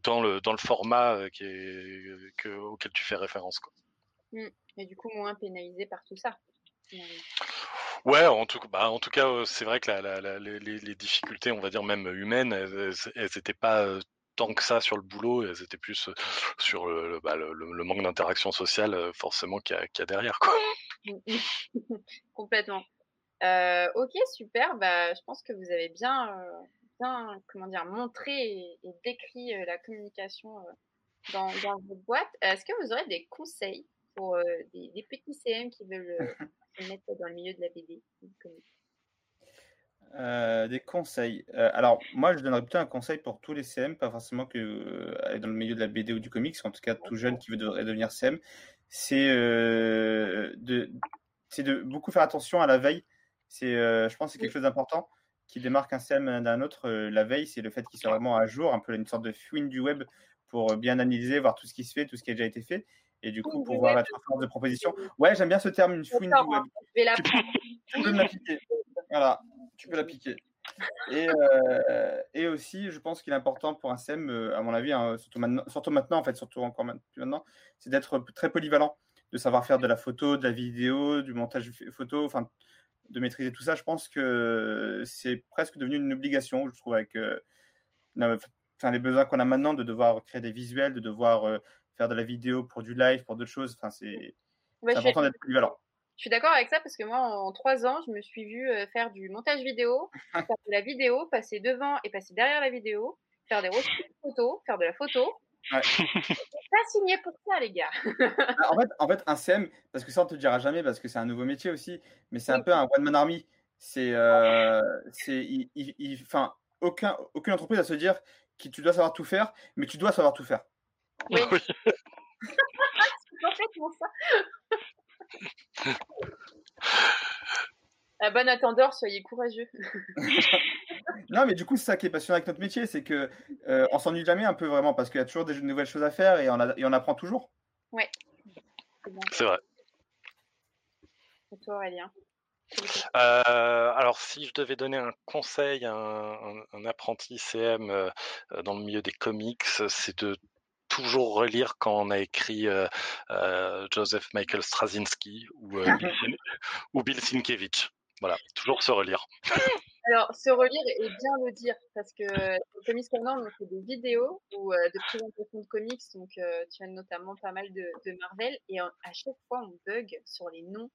dans le dans le format qui est, que, auquel tu fais référence. Quoi.
Mmh. Et du coup, moins pénalisé par tout ça.
Ouais, en tout, bah, en tout cas, euh, c'est vrai que la, la, les, les, difficultés, on va dire même humaines, elles n'étaient pas euh, tant que ça sur le boulot, elles étaient plus euh, sur le, bah, le, le manque d'interaction sociale, forcément, qu'il y, a derrière. Quoi. [LAUGHS]
Complètement. Euh, ok, super. Bah, je pense que vous avez bien, bien comment dire, montré et, et décrit la communication dans, dans votre boîte. Est-ce que vous aurez des conseils pour euh, des, petits CM qui veulent euh, [LAUGHS] se mettre dans le milieu de la BD
euh, des conseils. alors, moi, je donnerais plutôt un conseil pour tous les CM, pas forcément que dans le milieu de la BD ou du comics, en tout cas tout jeune qui veut devenir CM. C'est de, de beaucoup faire attention à la veille. C'est, je pense, que c'est quelque chose d'important qui démarque un CM d'un autre. la veille, c'est le fait qu'il soit vraiment à jour, un peu une sorte de fouine du web pour bien analyser, voir tout ce qui se fait, tout ce qui a déjà été fait et du coup pouvoir être force de proposition. Ouais, j'aime bien ce terme, une fouine du web. Tu peux l'appliquer. Voilà, tu peux l'appliquer. Et, euh, et aussi, je pense qu'il est important pour un SEM, euh, à mon avis, hein, surtout, maintenant, surtout maintenant, en fait, surtout encore maintenant, c'est d'être très polyvalent, de savoir faire de la photo, de la vidéo, du montage photo, enfin, de maîtriser tout ça. Je pense que c'est presque devenu une obligation, je trouve, avec euh, enfin, les besoins qu'on a maintenant de devoir créer des visuels, de devoir faire de la vidéo pour du live, pour d'autres choses. Enfin, c'est important d'être polyvalent.
Je suis d'accord avec ça parce que moi, en trois ans, je me suis vue euh, faire du montage vidéo, [LAUGHS] faire de la vidéo, passer devant et passer derrière la vidéo, faire des photos, faire de la photo. Ouais. [LAUGHS] pas signé pour ça, les gars.
Ah, en, fait, en fait, un CM, parce que ça, on te dira jamais, parce que c'est un nouveau métier aussi, mais c'est un peu un one-man army. C'est, euh, c'est, il, enfin, aucun, aucune entreprise à se dire que tu dois savoir tout faire, mais tu dois savoir tout faire. Oui. [LAUGHS]
c'est complètement ça. À [LAUGHS] bon attendeur, soyez courageux. [LAUGHS]
non, mais du coup, c'est ça qui est passionnant avec notre métier, c'est que euh, on s'ennuie jamais un peu vraiment parce qu'il y a toujours des nouvelles choses à faire et on, a, et on apprend toujours.
Oui.
C'est vrai.
Et toi, Aurélien?
Euh, alors, si je devais donner un conseil à un, apprenti CM euh, dans le milieu des comics, c'est de toujours relire quand on a écrit Joseph Michael Straczynski ou, ou Bill Sienkiewicz. Voilà, toujours se relire. [LAUGHS]
Alors, se relire et bien le dire, parce que au Comics Corner, on fait des vidéos ou euh, de présentation de comics, donc euh, tu as notamment pas mal de, de Marvel, et à chaque fois on bug sur les noms.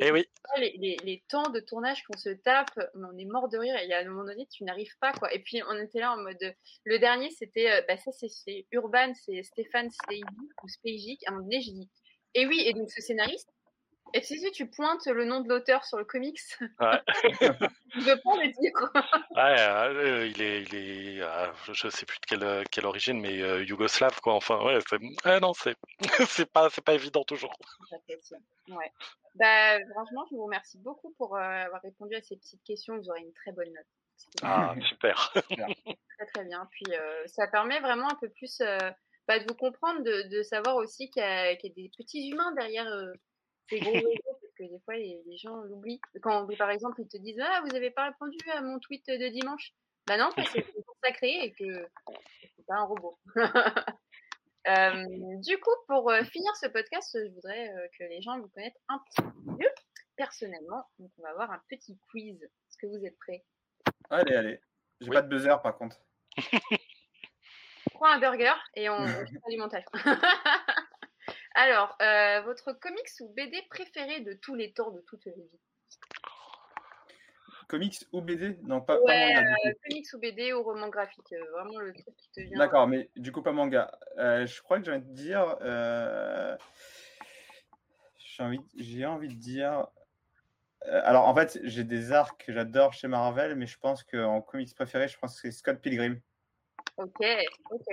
Et eh oui.
Les, les, temps de tournage qu'on se tape, on est mort de rire, et à un moment donné, tu n'arrives pas, quoi. Et puis, on était là en mode. Le dernier, c'était. Euh, bah, ça, c'est Urban, c'est Stéphane Steigi ou Spejik. À un moment donné, j'ai dit. Et oui, et donc ce scénariste, et si tu pointes le nom de l'auteur sur le comics, ouais. [LAUGHS] je veux pas le dire.
ouais, euh, il est, il est euh, je sais plus de quelle, quelle origine, mais euh, yougoslave quoi. Enfin, ouais, c'est, non, c'est, [LAUGHS] c'est pas, c'est pas évident toujours.
Ouais. Bah, franchement, je vous remercie beaucoup pour avoir répondu à ces petites questions. Vous aurez une très bonne note.
Ah, [LAUGHS] super.
très très bien. Puis ça permet vraiment un peu plus bah, de vous comprendre, de, de savoir aussi qu'il y, a, qu'il y a des petits humains derrière c'est gros parce que des fois, les, gens l'oublient. Quand, par exemple, ils te disent Ah, vous n'avez pas répondu à mon tweet de dimanche? Bah non, parce que c'est sacré et que c'est pas un robot. [LAUGHS] Euh, du coup, pour euh, finir ce podcast, je voudrais euh, que les gens vous connaissent un petit peu mieux personnellement. Donc, on va avoir un petit quiz. Est-ce que vous êtes prêts?
Allez, allez. J'ai pas de buzzer par contre. [LAUGHS]
Prends un burger et on, fait du montage. Alors, euh, votre comics ou BD préféré de tous les temps, de toutes les vies?
Comics ou BD Non, pas,
ouais, manga. Euh, comics ou BD ou roman graphique, euh, vraiment le truc qui te vient.
D'accord, mais du coup pas manga. je crois que j'ai envie de dire. J'ai envie, j'ai envie de dire. alors en fait, j'ai des arcs que j'adore chez Marvel, mais je pense qu'en comics préféré, je pense que c'est Scott Pilgrim.
Ok, ok.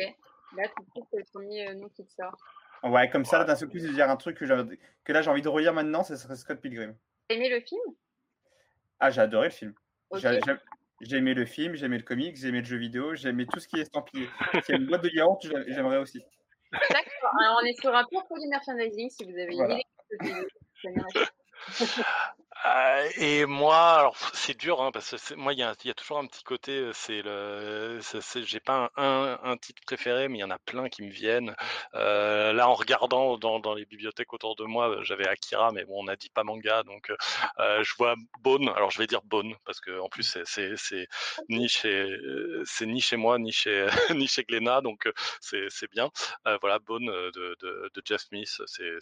Là, tu trouves que le premier nom qui te sort.
Ouais, comme ça, d'un seul coup, dire un truc que, que là j'ai envie de relire maintenant, ce serait Scott Pilgrim.
T'as aimé le film?
Ah, j'ai adoré le film. J'ai aimé le film, j'ai aimé le comics, j'ai aimé le jeu vidéo, j'ai aimé tout ce qui est estampillé. S'il y a une boîte de yaourt, j'aimerais aussi.
D'accord. Alors, on est sur un pur produit merchandising. Si vous avez une idée [LAUGHS]
Euh, et moi, alors c'est dur, hein, parce que moi, il y, y, a toujours un petit côté, euh, c'est le, j'ai pas un, un, titre préféré, mais il y en a plein qui me viennent. Euh, là, en regardant dans, dans, les bibliothèques autour de moi, j'avais Akira, mais bon, on a dit pas manga, donc euh, je vois Bone. Alors, je vais dire Bone, parce que en plus, c'est ni chez, c'est ni chez moi, ni chez, [LAUGHS] ni chez donc c'est bien. voilà, Bone de, de, de Jeff Smith, c'est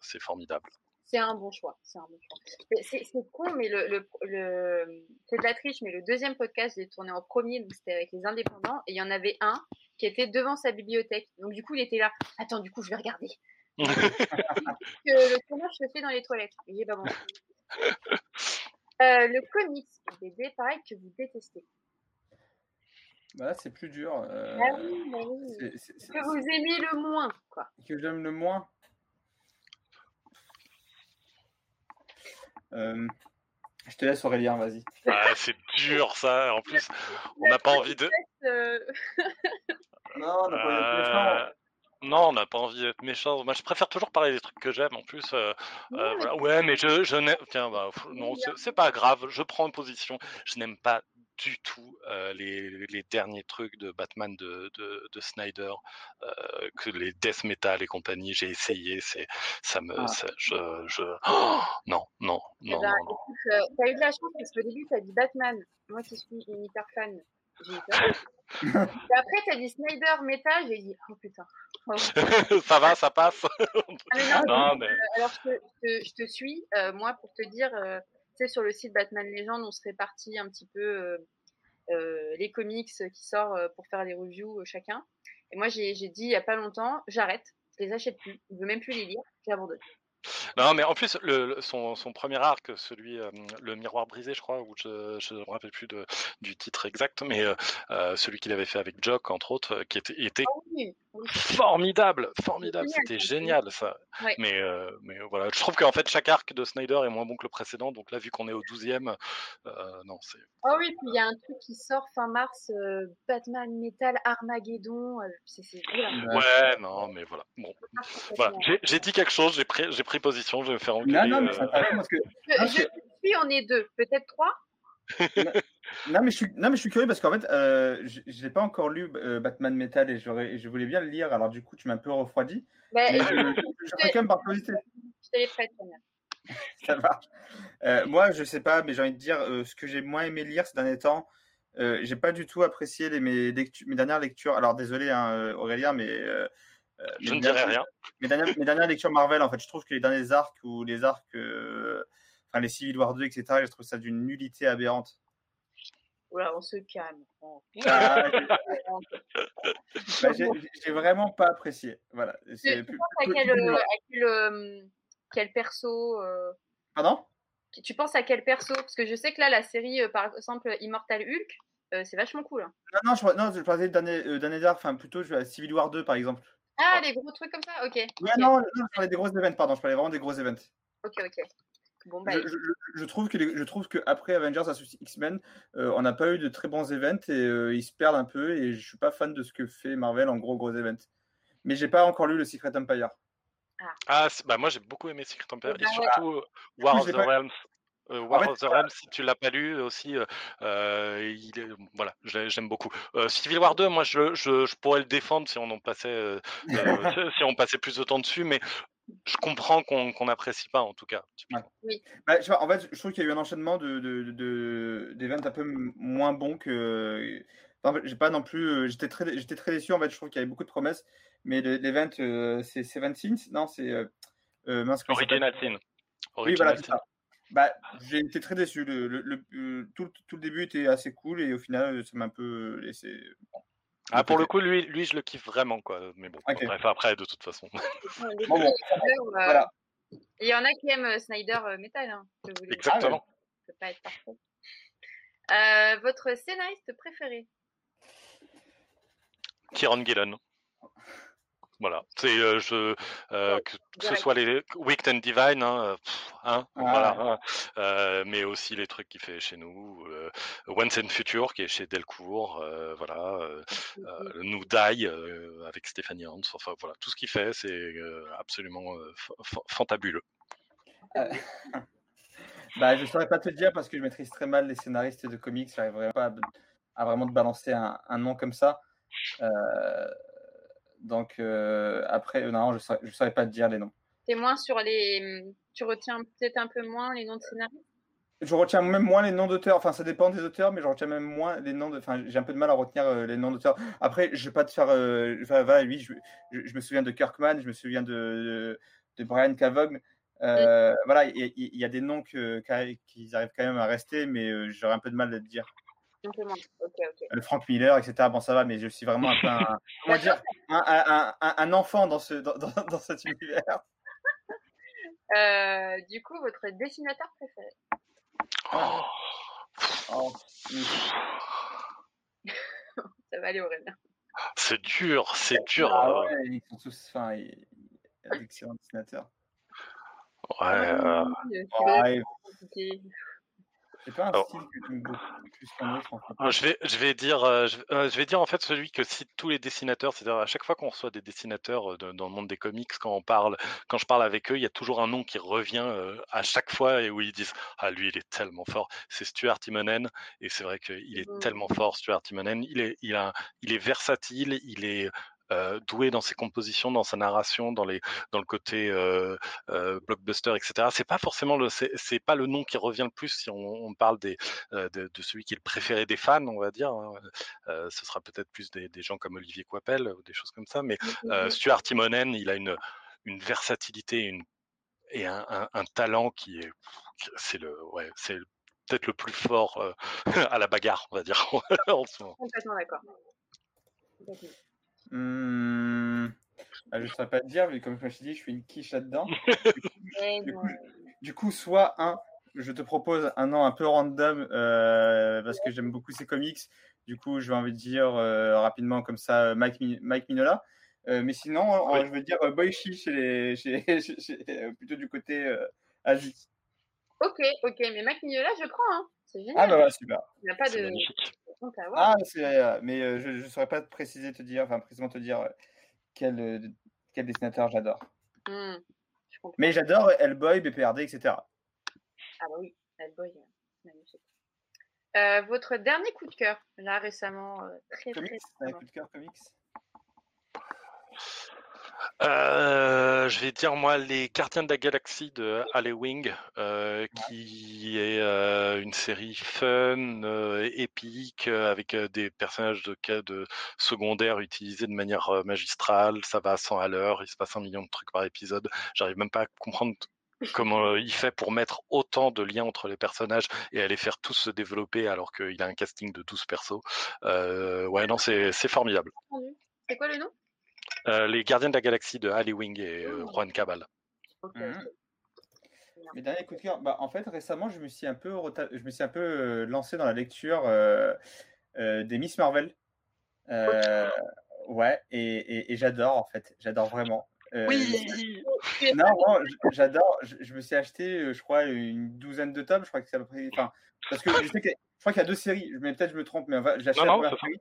c'est formidable.
C'est un bon choix. C'est un bon choix. C'est con, mais le, le, le c'est de la triche, mais le deuxième podcast, j'ai tourné en premier, donc c'était avec les indépendants, et il y en avait un qui était devant sa bibliothèque. Donc du coup, il était là. Attends, du coup, je vais regarder. [LAUGHS] le tournage se fait dans les toilettes. Et pas bon. [LAUGHS] Euh, le comics, BD, pareil, que vous détestez.
Bah c'est plus dur. Euh,
ah oui, bah oui. que vous aimez le moins, quoi.
Que j'aime le moins. Euh, je te laisse Aurélien, vas-y.
Ah, c'est dur ça. En plus, on n'a pas envie de. [LAUGHS]
non, on n'a pas envie d'être méchant. Euh,
non, on n'a pas envie d'être méchant. Moi, je préfère toujours parler des trucs que j'aime. En plus, euh, ouais, mais je, je n'aime. Tiens, bah, non, c'est pas grave. Je prends une position. Je n'aime pas du tout euh, les, les, derniers trucs de Batman de, de, de Snyder, euh, que les death metal et compagnie. J'ai essayé, c'est ça me, ah. ça, je, je... Oh [GASPS] non, non, eh non.
Ben, non, euh, t'as eu de la chance parce qu'au début t'as dit Batman. Moi qui suis une hyper fan, j'ai eu peur. [LAUGHS] et après t'as dit Snyder metal, j'ai dit oh putain. [LAUGHS]
ça va, ça passe.
ah, non, [LAUGHS] non, mais... Euh, alors je te, je te, je te suis, moi pour te dire sur le site Batman Legend, on se répartit un petit peu euh, euh, les comics qui sortent euh, pour faire des reviews chacun. Et moi, j'ai dit il y a pas longtemps, j'arrête, je les achète plus, je veux même plus les lire, j'abandonne.
Non, mais en plus, le, son, son, premier arc, celui, le miroir brisé, je crois, ou je ne me rappelle plus de, du titre exact, mais celui qu'il avait fait avec Jock, entre autres, qui était, était formidable, formidable,
Génial,
c'était
ça.
génial ça.
Ouais.
Mais, euh, mais voilà, je trouve qu'en fait chaque arc de Snyder est moins bon que le précédent, donc là vu qu'on est au 12e, euh, non, c'est.
Oh oui, puis il y a un truc qui sort fin mars, euh, Batman Metal Armageddon. euh, c'est.
Ouais, non, mais voilà. Bon,
Ah,
voilà,
complètement.
j'ai j'ai dit quelque chose, j'ai pris, j'ai pris je vais me faire engueuler.
Non, non, mais
euh,
parce que
Je, suis, on est deux, peut-être trois?
Non mais je suis, non mais je suis curieux parce qu'en fait, euh, je, l'ai pas encore lu euh, Batman Metal et j'aurais, et je voulais bien le lire. Alors du coup, tu m'as un peu refroidi.
Bah,
Mais
je, [LAUGHS]
je, je, je ferai quand même par curiosité.
je te les prête, Sonia.
Ça marche. Euh, moi, je sais pas, mais j'ai envie de dire euh, ce que j'ai moins aimé lire ces derniers temps. Euh, j'ai pas du tout apprécié les, mes, lectu- mes dernières lectures. Alors désolé hein, Aurélien, mais
je
mes
ne dirai
dernières-
rien. [LAUGHS]
Mes dernières, mes dernières lectures Marvel, en fait, je trouve que les derniers arcs ou les arcs, euh, enfin les Civil War 2, etc., je trouve ça d'une nullité aberrante.
Oula, on se calme. [LAUGHS]
Ah, Bah, j'ai vraiment pas apprécié. Voilà.
Tu,
plus-
penses à quel,
plus-
euh, à quel, euh, quel perso euh,
Pardon?
Tu penses à quel perso? Parce que je sais que là, la série, euh, par exemple, Immortal Hulk, euh, c'est vachement cool. hein.
Non, non, je, non, je parlais de dernier, euh, dernier arc, enfin plutôt je Civil War 2 par exemple.
Ah, les gros trucs comme ça Ok.
Ouais, non, non, je parlais des gros événements, pardon, je parlais vraiment des gros événements.
Ok, ok. Bon, bah,
Je, je- je- je trouve que les- je trouve que après Avengers vs X-Men, euh, on n'a pas eu de très bons events et euh, ils se perdent un peu et je suis pas fan de ce que fait Marvel en gros gros events. Mais j'ai pas encore lu le Secret Empire.
Ah, c'est- bah moi j'ai beaucoup aimé Secret Empire
Eh
et
ouais.
surtout euh, War of the
pas-
Realms. Euh, War
fait,
of the Realms, si tu l'as pas lu aussi, euh, euh, il est, voilà, j'ai- j'aime beaucoup. Euh, Civil War 2, moi je, je, je pourrais le défendre si on en passait, [LAUGHS] [LAUGHS] si on passait plus de temps dessus, mais je comprends qu'on qu'on n'apprécie pas en tout cas.
Bah, je pas, en fait, je trouve qu'il y a eu un enchaînement de de- de- d'événements un peu moins bons que. En fait, j'ai pas non plus. J'étais très, j'étais très déçu. En fait, je trouve qu'il y avait beaucoup de promesses, mais le- l'event, euh, c'est Seven Sins Non, c'est euh, euh,
Original Sin.
Oui, voilà, c'est ça. Bah, j'ai été très déçu. Le, le- le- euh, tout, tout le début était assez cool et au final, ça m'a un peu laissé. bon,
Ah, pour le coup, lui, lui, je le kiffe vraiment, quoi. Mais bon, bref, après, de toute façon. [LAUGHS]
Bon, bon,
euh,
voilà.
Il y en a qui aiment euh, Snyder Metal. Hein, vous.
Exactement.
Ça peut pas être parfait. Euh, votre scénariste préféré?
Kieron Gillen. Voilà, c'est euh, je euh, que, que ce soit les Wicked and Divine, hein, pff, hein,
Ah,
voilà,
ouais.
hein, euh, mais aussi les trucs qu'il fait chez nous, euh, Once and Future qui est chez Delcourt, euh, voilà, euh, euh, Nous Die euh, avec Stéphanie Hans, enfin voilà, tout ce qu'il fait, c'est euh, absolument euh, fa- fa- fantabuleux. [LAUGHS]
Bah, je saurais pas te dire parce que je maîtrise très mal les scénaristes de comics. J'arriverai pas à, à vraiment te balancer un, un nom comme ça. Euh, donc euh, après, euh, non, je je saurais pas te dire les noms.
T'es moins sur les. Tu retiens peut-être un peu moins les noms de scénaristes?
Je retiens même moins les noms d'auteurs. Enfin, ça dépend des auteurs, mais je retiens même moins les noms. De... Enfin, j'ai un peu de mal à retenir euh, les noms d'auteurs. Après, je vais pas te faire. Euh... Enfin, voilà, oui, je, je, je me souviens de Kirkman, je me souviens de, de, de Brian Cavogn. Euh, Voilà, il y, a des noms que, qu'ils arrivent quand même à rester, mais j'aurais un peu de mal à te dire.
Un peu moins.
Le Frank Miller, etc. Bon, ça va, mais je suis vraiment un peu un, [LAUGHS] comment dire, un, un, un, un enfant dans, ce, dans, dans, dans cet univers. [LAUGHS]
Euh, du coup, votre dessinateur préféré?
Oh.
Oh, [LAUGHS]
Ça va aller, Aurélien.
C'est dur, c'est dur.
ah
euh,
ouais, ils sont tous, y a d'excellents dessinateurs.
ouais, euh,
Euh, c'est
Ouais. C'est pas un
Alors.
style que j'aime beaucoup plus qu'un autre. En fait.
Euh, Je vais, je vais dire, euh, je, euh, je vais dire en fait celui que citent tous les dessinateurs. C'est-à-dire à chaque fois qu'on reçoit des dessinateurs de- dans le monde des comics, quand on parle, quand je parle avec eux, il y a toujours un nom qui revient à chaque fois et où ils disent ah lui il est tellement fort. C'est Stuart Timonen et c'est vrai qu'il est tellement fort Stuart Timonen. Il est, il a, il est versatile, il est euh, doué dans ses compositions, dans sa narration, dans les, dans le côté euh, euh, blockbuster, etc. C'est pas forcément le, c'est pas le nom qui revient le plus si on, on parle des, de, de celui qui est le préféré des fans, on va dire. hein. Ce sera peut-être plus des, des gens comme Olivier Coipel ou des choses comme ça. Mais euh, Stuart Timonen, il a une, une versatilité une, et un, un, un talent qui est, c'est le, ouais, c'est peut-être le plus fort [LAUGHS] à la bagarre, on va dire [LAUGHS] en ce moment.
Complètement d'accord.
Hum, bah, je ne saurais pas te dire, mais comme je me suis dit, je suis une quiche là-dedans. [LAUGHS] Du coup, du coup, soit un, je te propose un nom un peu random euh, parce que j'aime beaucoup ces comics. Du coup, je vais envie de dire euh, rapidement comme ça Mike, Mi- Mike Minola. Euh, mais sinon, je veux dire euh, Boichi chez les, chez, [LAUGHS] chez- chez- euh, plutôt du côté euh, Asie.
Ok, ok, mais Mac Mignola, je prends. Hein. C'est génial.
Ah bah voilà, super.
Il n'y a pas
C'est
de
magnifique.
Ah, c'est, euh, mais euh, je ne saurais pas te préciser, te dire, enfin précisément te dire euh, quel, quel dessinateur j'adore.
Comprends.
Mais j'adore Hellboy, BPRD, etc.
Ah bah oui, Hellboy, c'est magnifique. Euh, votre dernier coup de cœur, là récemment, euh, très très
Comics, un
récemment.
coup de cœur comics?
Euh, je vais dire moi les Gardiens de la Galaxie de Wing, euh, qui est euh, une série fun, euh, épique, avec des personnages de cas de secondaires utilisés de manière magistrale. Ça va à 100 à l'heure, il se passe un million de trucs par épisode. J'arrive même pas à comprendre comment il fait pour mettre autant de liens entre les personnages et à les faire tous se développer alors qu'il a un casting de 12 persos. Ouais, non, c'est formidable.
C'est quoi le nom?
Les Gardiens de la Galaxie de Ali Wing et euh, Juan Cabal.
Ok,
Mhm.
ok.
Mes derniers coups de cœur, bah, en fait, récemment, je me suis un peu, reta- je me suis un peu euh, lancé dans la lecture euh, euh, des Miss Marvel. Euh, ouais, et, et- et j'adore, en fait. J'adore vraiment. Euh,
Oui. [LAUGHS]
Non, non, j'adore. Je, je me suis acheté, euh, je crois, une douzaine de tomes. Je crois que c'est à peu près. Enfin, parce que je sais que je crois qu'il y a deux séries. Mais peut-être je me trompe, mais j'achète
Non,
la première série.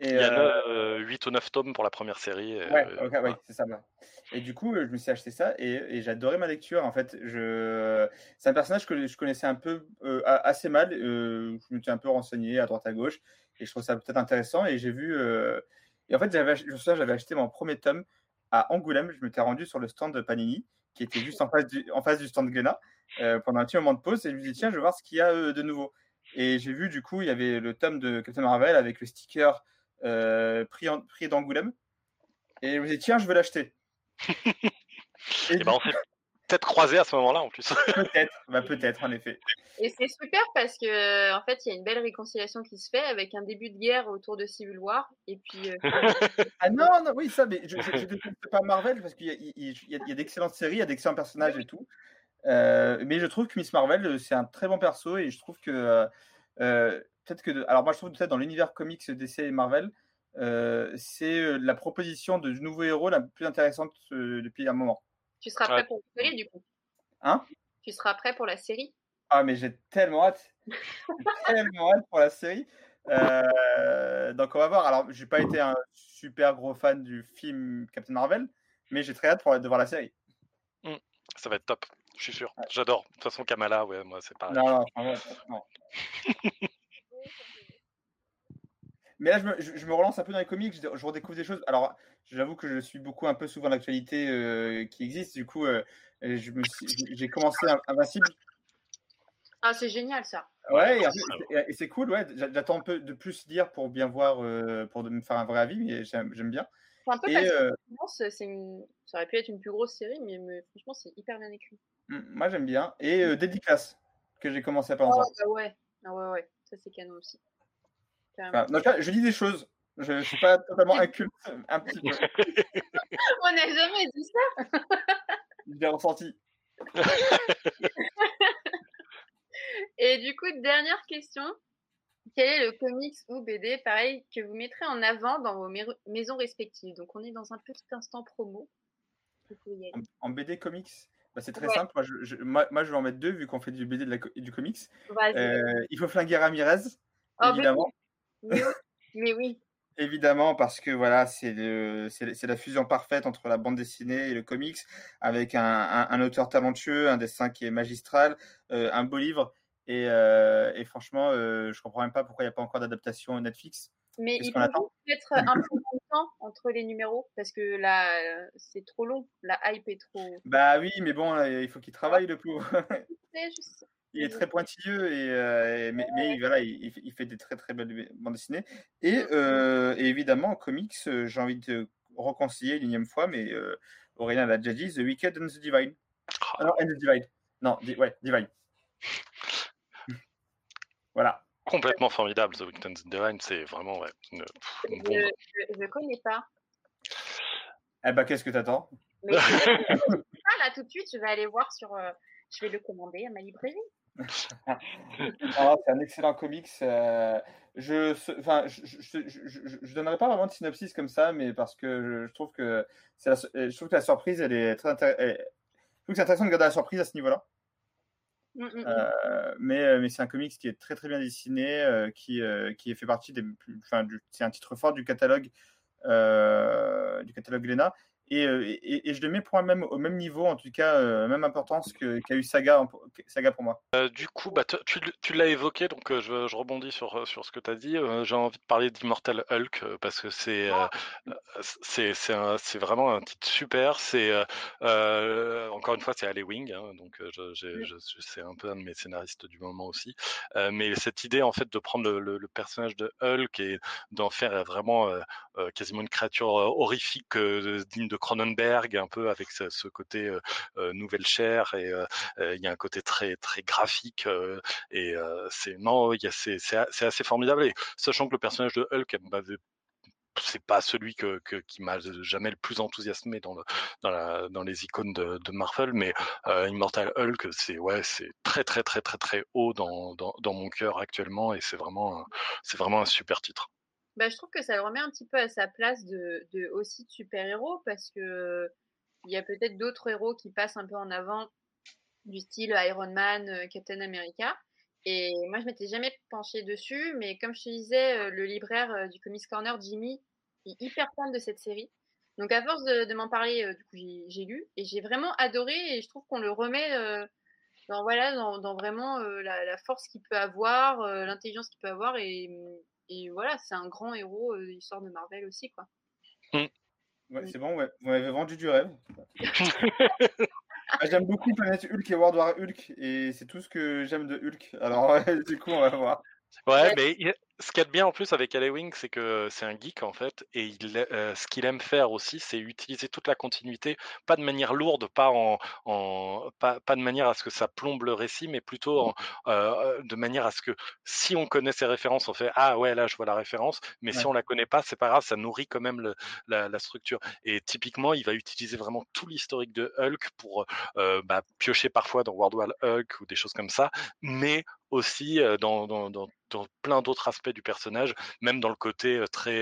Et,
Il y a
euh,
8 ou 9 tomes pour la première série. et,
Ouais,
euh,
ok, ouais, c'est ça. ouais. Et du coup, euh, je me suis acheté ça et, adoré ma lecture. En fait, je... c'est un personnage que je connaissais un peu euh, assez mal. euh, je me suis un peu renseigné à droite à gauche et je trouve ça peut-être intéressant. Et j'ai vu. euh, Et en fait, j'avais, je me souviens, j'avais acheté mon premier tome à Angoulême. Je m'étais rendu sur le stand de Panini qui était juste en face du, en face du stand Glénat euh, pendant un petit moment de pause et je me suis dit tiens, je vais voir ce qu'il y a euh, de nouveau. Et j'ai vu du coup, il y avait le tome de Captain Marvel avec le sticker euh, prix, en- prix d'Angoulême. Et je me suis dit, tiens, je veux l'acheter. [LAUGHS] Et
et ben, on s'est peut-être croisés à ce moment-là en plus. [LAUGHS]
peut-être, bah, peut-être, en effet.
Et c'est super parce que en fait, il y a une belle réconciliation qui se fait avec un début de guerre autour de Civil War. Et puis, euh, [LAUGHS]
Ah non, non, oui, ça, mais je ne déteste pas Marvel parce qu'il y a, d'excellentes séries, il y a d'excellents personnages et tout. Euh, mais je trouve que Miss Marvel, euh, c'est un très bon perso et je trouve que. euh, euh, peut-être que. de- alors, moi, je trouve peut-être dans l'univers comics DC et Marvel, euh, c'est euh, la proposition de nouveaux héros la plus intéressante euh, depuis un moment.
tu seras prêt
Ouais.
pour la série du coup?
Hein?
Tu seras prêt pour la série?
Ah, mais j'ai tellement hâte. [LAUGHS] Tellement hâte pour la série. Euh, donc, on va voir. Alors, j'ai pas été un super gros fan du film Captain Marvel, mais j'ai très hâte pour, de voir la série.
Ça va être top, je suis sûr. J'adore. De toute façon, Kamala, ouais, moi c'est pareil.
Non, non, vraiment, non. [LAUGHS] Mais là, je me, je- je me relance un peu dans les comics, je, je redécouvre des choses. Alors, j'avoue que je suis beaucoup un peu souvent l'actualité euh, qui existe. Du coup, euh, j'ai commencé Invincible.
Ah, c'est génial ça.
Ouais, et, en
c'est
et- cool, ouais. j'a- J'attends un peu de plus lire pour bien voir, euh, pour de me faire un vrai avis, mais j'aime bien.
C'est un peu parce
euh,
que une... ça aurait pu être une plus grosse série, mais, mais franchement, c'est hyper bien écrit.
mm, moi, j'aime bien. Et euh, Class, que j'ai commencé à pas
Oh,
longtemps.
bah ouais. Ah ouais, ouais. Ça, c'est canon aussi.
Enfin, je dis des choses. Je ne suis pas totalement inculte, un petit peu. [LAUGHS]
On n'a jamais dit ça.
Je l'ai ressenti. [LAUGHS]
Et du coup, dernière question. Quel est le comics ou BD, pareil, que vous mettrez en avant dans vos mai- maisons respectives? Donc, on est dans un petit instant promo.
En, en BD comics, bah, c'est très
Ouais.
simple. Moi je, je- moi, moi, je vais en mettre deux vu qu'on fait du BD de la du comics. Euh, il faut flinguer Ramirez,
Oh,
évidemment.
Mais oui. Mais oui.
Évidemment, parce que voilà, c'est la fusion parfaite entre la bande dessinée et le comics, avec un, un- un auteur talentueux, un dessin qui est magistral, euh, un beau livre. Et, euh, et franchement, euh, je comprends même pas pourquoi il n'y a pas encore d'adaptation Netflix.
Mais il
attend?
peut-être un peu de temps entre les numéros parce que là, euh, c'est trop long. La hype est trop.
Bah oui, mais bon, là, il faut qu'il travaille, le pauvre.
Je sais, je sais.
Il est très pointilleux et, euh, et- mais, mais voilà, il, il fait- des très très belles bandes dessinées. Et, euh, et évidemment, en comics, euh, j'ai envie de reconcilier une énième fois, mais euh, Aurélien l'a déjà dit, The Wicked and the Divine. Ah non, and the Divine. Non, di- ouais, Divine. [LAUGHS] voilà.
Complètement formidable, The Weekend Divine, c'est vraiment ouais, une, pff, une bombe.
Je, je connais pas.
Eh ben, qu'est-ce que t'attends?
Mais ah, là, tout de suite, je vais aller voir sur. euh, je vais le commander à ma librairie.
C'est un excellent comics. Euh, je, enfin, je, je, donnerai pas vraiment de synopsis comme ça, mais parce que je, trouve que la, je trouve que la surprise, elle est très intéressante. Je trouve que c'est intéressant de garder la surprise à ce niveau-là. Mm, mm, mm. Euh, mais, euh, mais c'est un comics qui est très très bien dessiné, euh, qui, qui fait partie des, enfin, c'est un titre fort du catalogue du catalogue Lena. Euh, et, et, je le mets pour même au même niveau, en tout cas, euh, même importance qu'a eu Saga, Saga pour moi.
Euh, du coup, bah, tu, tu l'as évoqué, donc je, je, rebondis sur, sur ce que tu as dit. J'ai envie de parler d'Immortal Hulk parce que c'est c'est vraiment un titre super. C'est encore une fois, c'est Alley Wing, hein, donc c'est un peu un de mes scénaristes du moment aussi. mais cette idée, en fait, de prendre le, le, personnage de Hulk et d'en faire vraiment quasiment une créature horrifique digne de Cronenberg, un peu avec ce, côté euh, euh, nouvelle chair et euh, il y a un côté très très graphique et c'est non, c'est c'est assez formidable et sachant que le personnage de Hulk c'est pas celui que, qui m'a jamais le plus enthousiasmé dans, dans, les icônes de, de Marvel, mais Immortal Hulk, c'est ouais, c'est très très très très très haut dans, dans, dans mon cœur actuellement et c'est vraiment c'est vraiment un super titre.
Bah, je trouve que ça le remet un petit peu à sa place de, aussi de super-héros parce que il y a peut-être d'autres héros qui passent un peu en avant du style Iron Man, euh, Captain America. Et moi, je m'étais jamais penchée dessus, mais comme je te disais, euh, le libraire euh, du Comics Corner, Jimmy, est hyper fan de cette série. Donc, à force de, m'en parler, du coup, j'ai lu et j'ai vraiment adoré. Et je trouve qu'on le remet dans voilà, dans, vraiment la, force qu'il peut avoir, l'intelligence qu'il peut avoir et et voilà, c'est un grand héros euh, histoire de Marvel aussi, quoi.
Mm. Ouais, c'est bon, ouais. vous m'avez vendu du rêve. [LAUGHS] j'aime beaucoup Planète Hulk et World War Hulk, et c'est tout ce que j'aime de Hulk. Alors, [LAUGHS] du coup, on va voir.
Ouais, mais ce qu'il y a de bien en plus avec Wing, c'est que c'est un geek en fait, et il, euh, ce qu'il aime faire aussi, c'est utiliser toute la continuité, pas de manière lourde, pas en, en pas, pas, de manière à ce que ça plombe le récit, mais plutôt en, euh, de manière à ce que si on connaît ces références, on fait ah ouais là je vois la référence, mais si on la connaît pas, c'est pas grave, ça nourrit quand même le, la, la, structure. Et typiquement, il va utiliser vraiment tout l'historique de Hulk pour euh, bah, piocher parfois dans World War Hulk ou des choses comme ça, mais aussi dans, dans, dans, dans plein d'autres aspects du personnage, même dans le côté très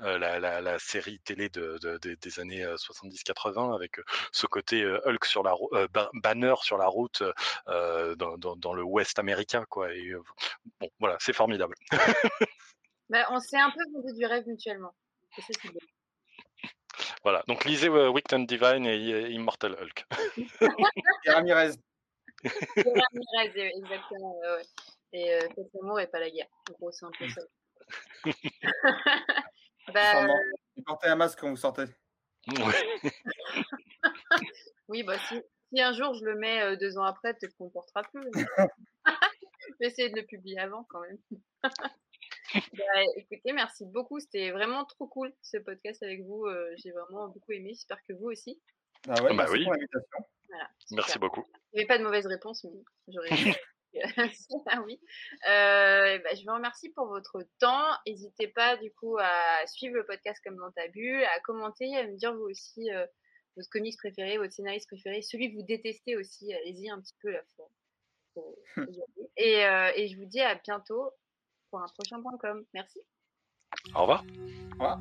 la, la, la, série télé de, de, des années 70-80 avec ce côté Hulk sur la banner sur la route dans, dans, dans, le Ouest américain quoi. Et bon voilà, c'est formidable. [LAUGHS]
bah, on s'est un peu vendu du rêve mutuellement. [LAUGHS]
Voilà, donc lisez euh, Wicked Divine et Immortal Hulk.
et Ramirez.
Ramirez, exactement. Ouais, ouais. Et euh, faites l'amour et pas la guerre. En gros, c'est un peu ça. [LAUGHS] [LAUGHS]
bah, portez un masque quand vous sortez. [LAUGHS]
oui, bah si, si, un jour je le mets euh, deux ans après, peut-être qu'on ne portera plus. je vais essayer de le publier avant quand même. bah, écoutez, merci beaucoup. C'était vraiment trop cool ce podcast avec vous. Euh, j'ai vraiment beaucoup aimé. J'espère que vous aussi.
Ah ouais, bah oui.
Voilà, merci beaucoup.
Il n'y avait pas de mauvaise réponse, mais j'aurais. [LAUGHS] ah oui. Euh, bah, je vous remercie pour votre temps. N'hésitez pas du coup à suivre le podcast comme dans ta bulle, à commenter, à me dire vous aussi euh, votre comics préféré, votre scénariste préféré, celui que vous détestez aussi. Allez-y un petit peu la fois. [LAUGHS] et, euh, et je vous dis à bientôt pour un prochain point com. Merci.
Au revoir.
Au revoir.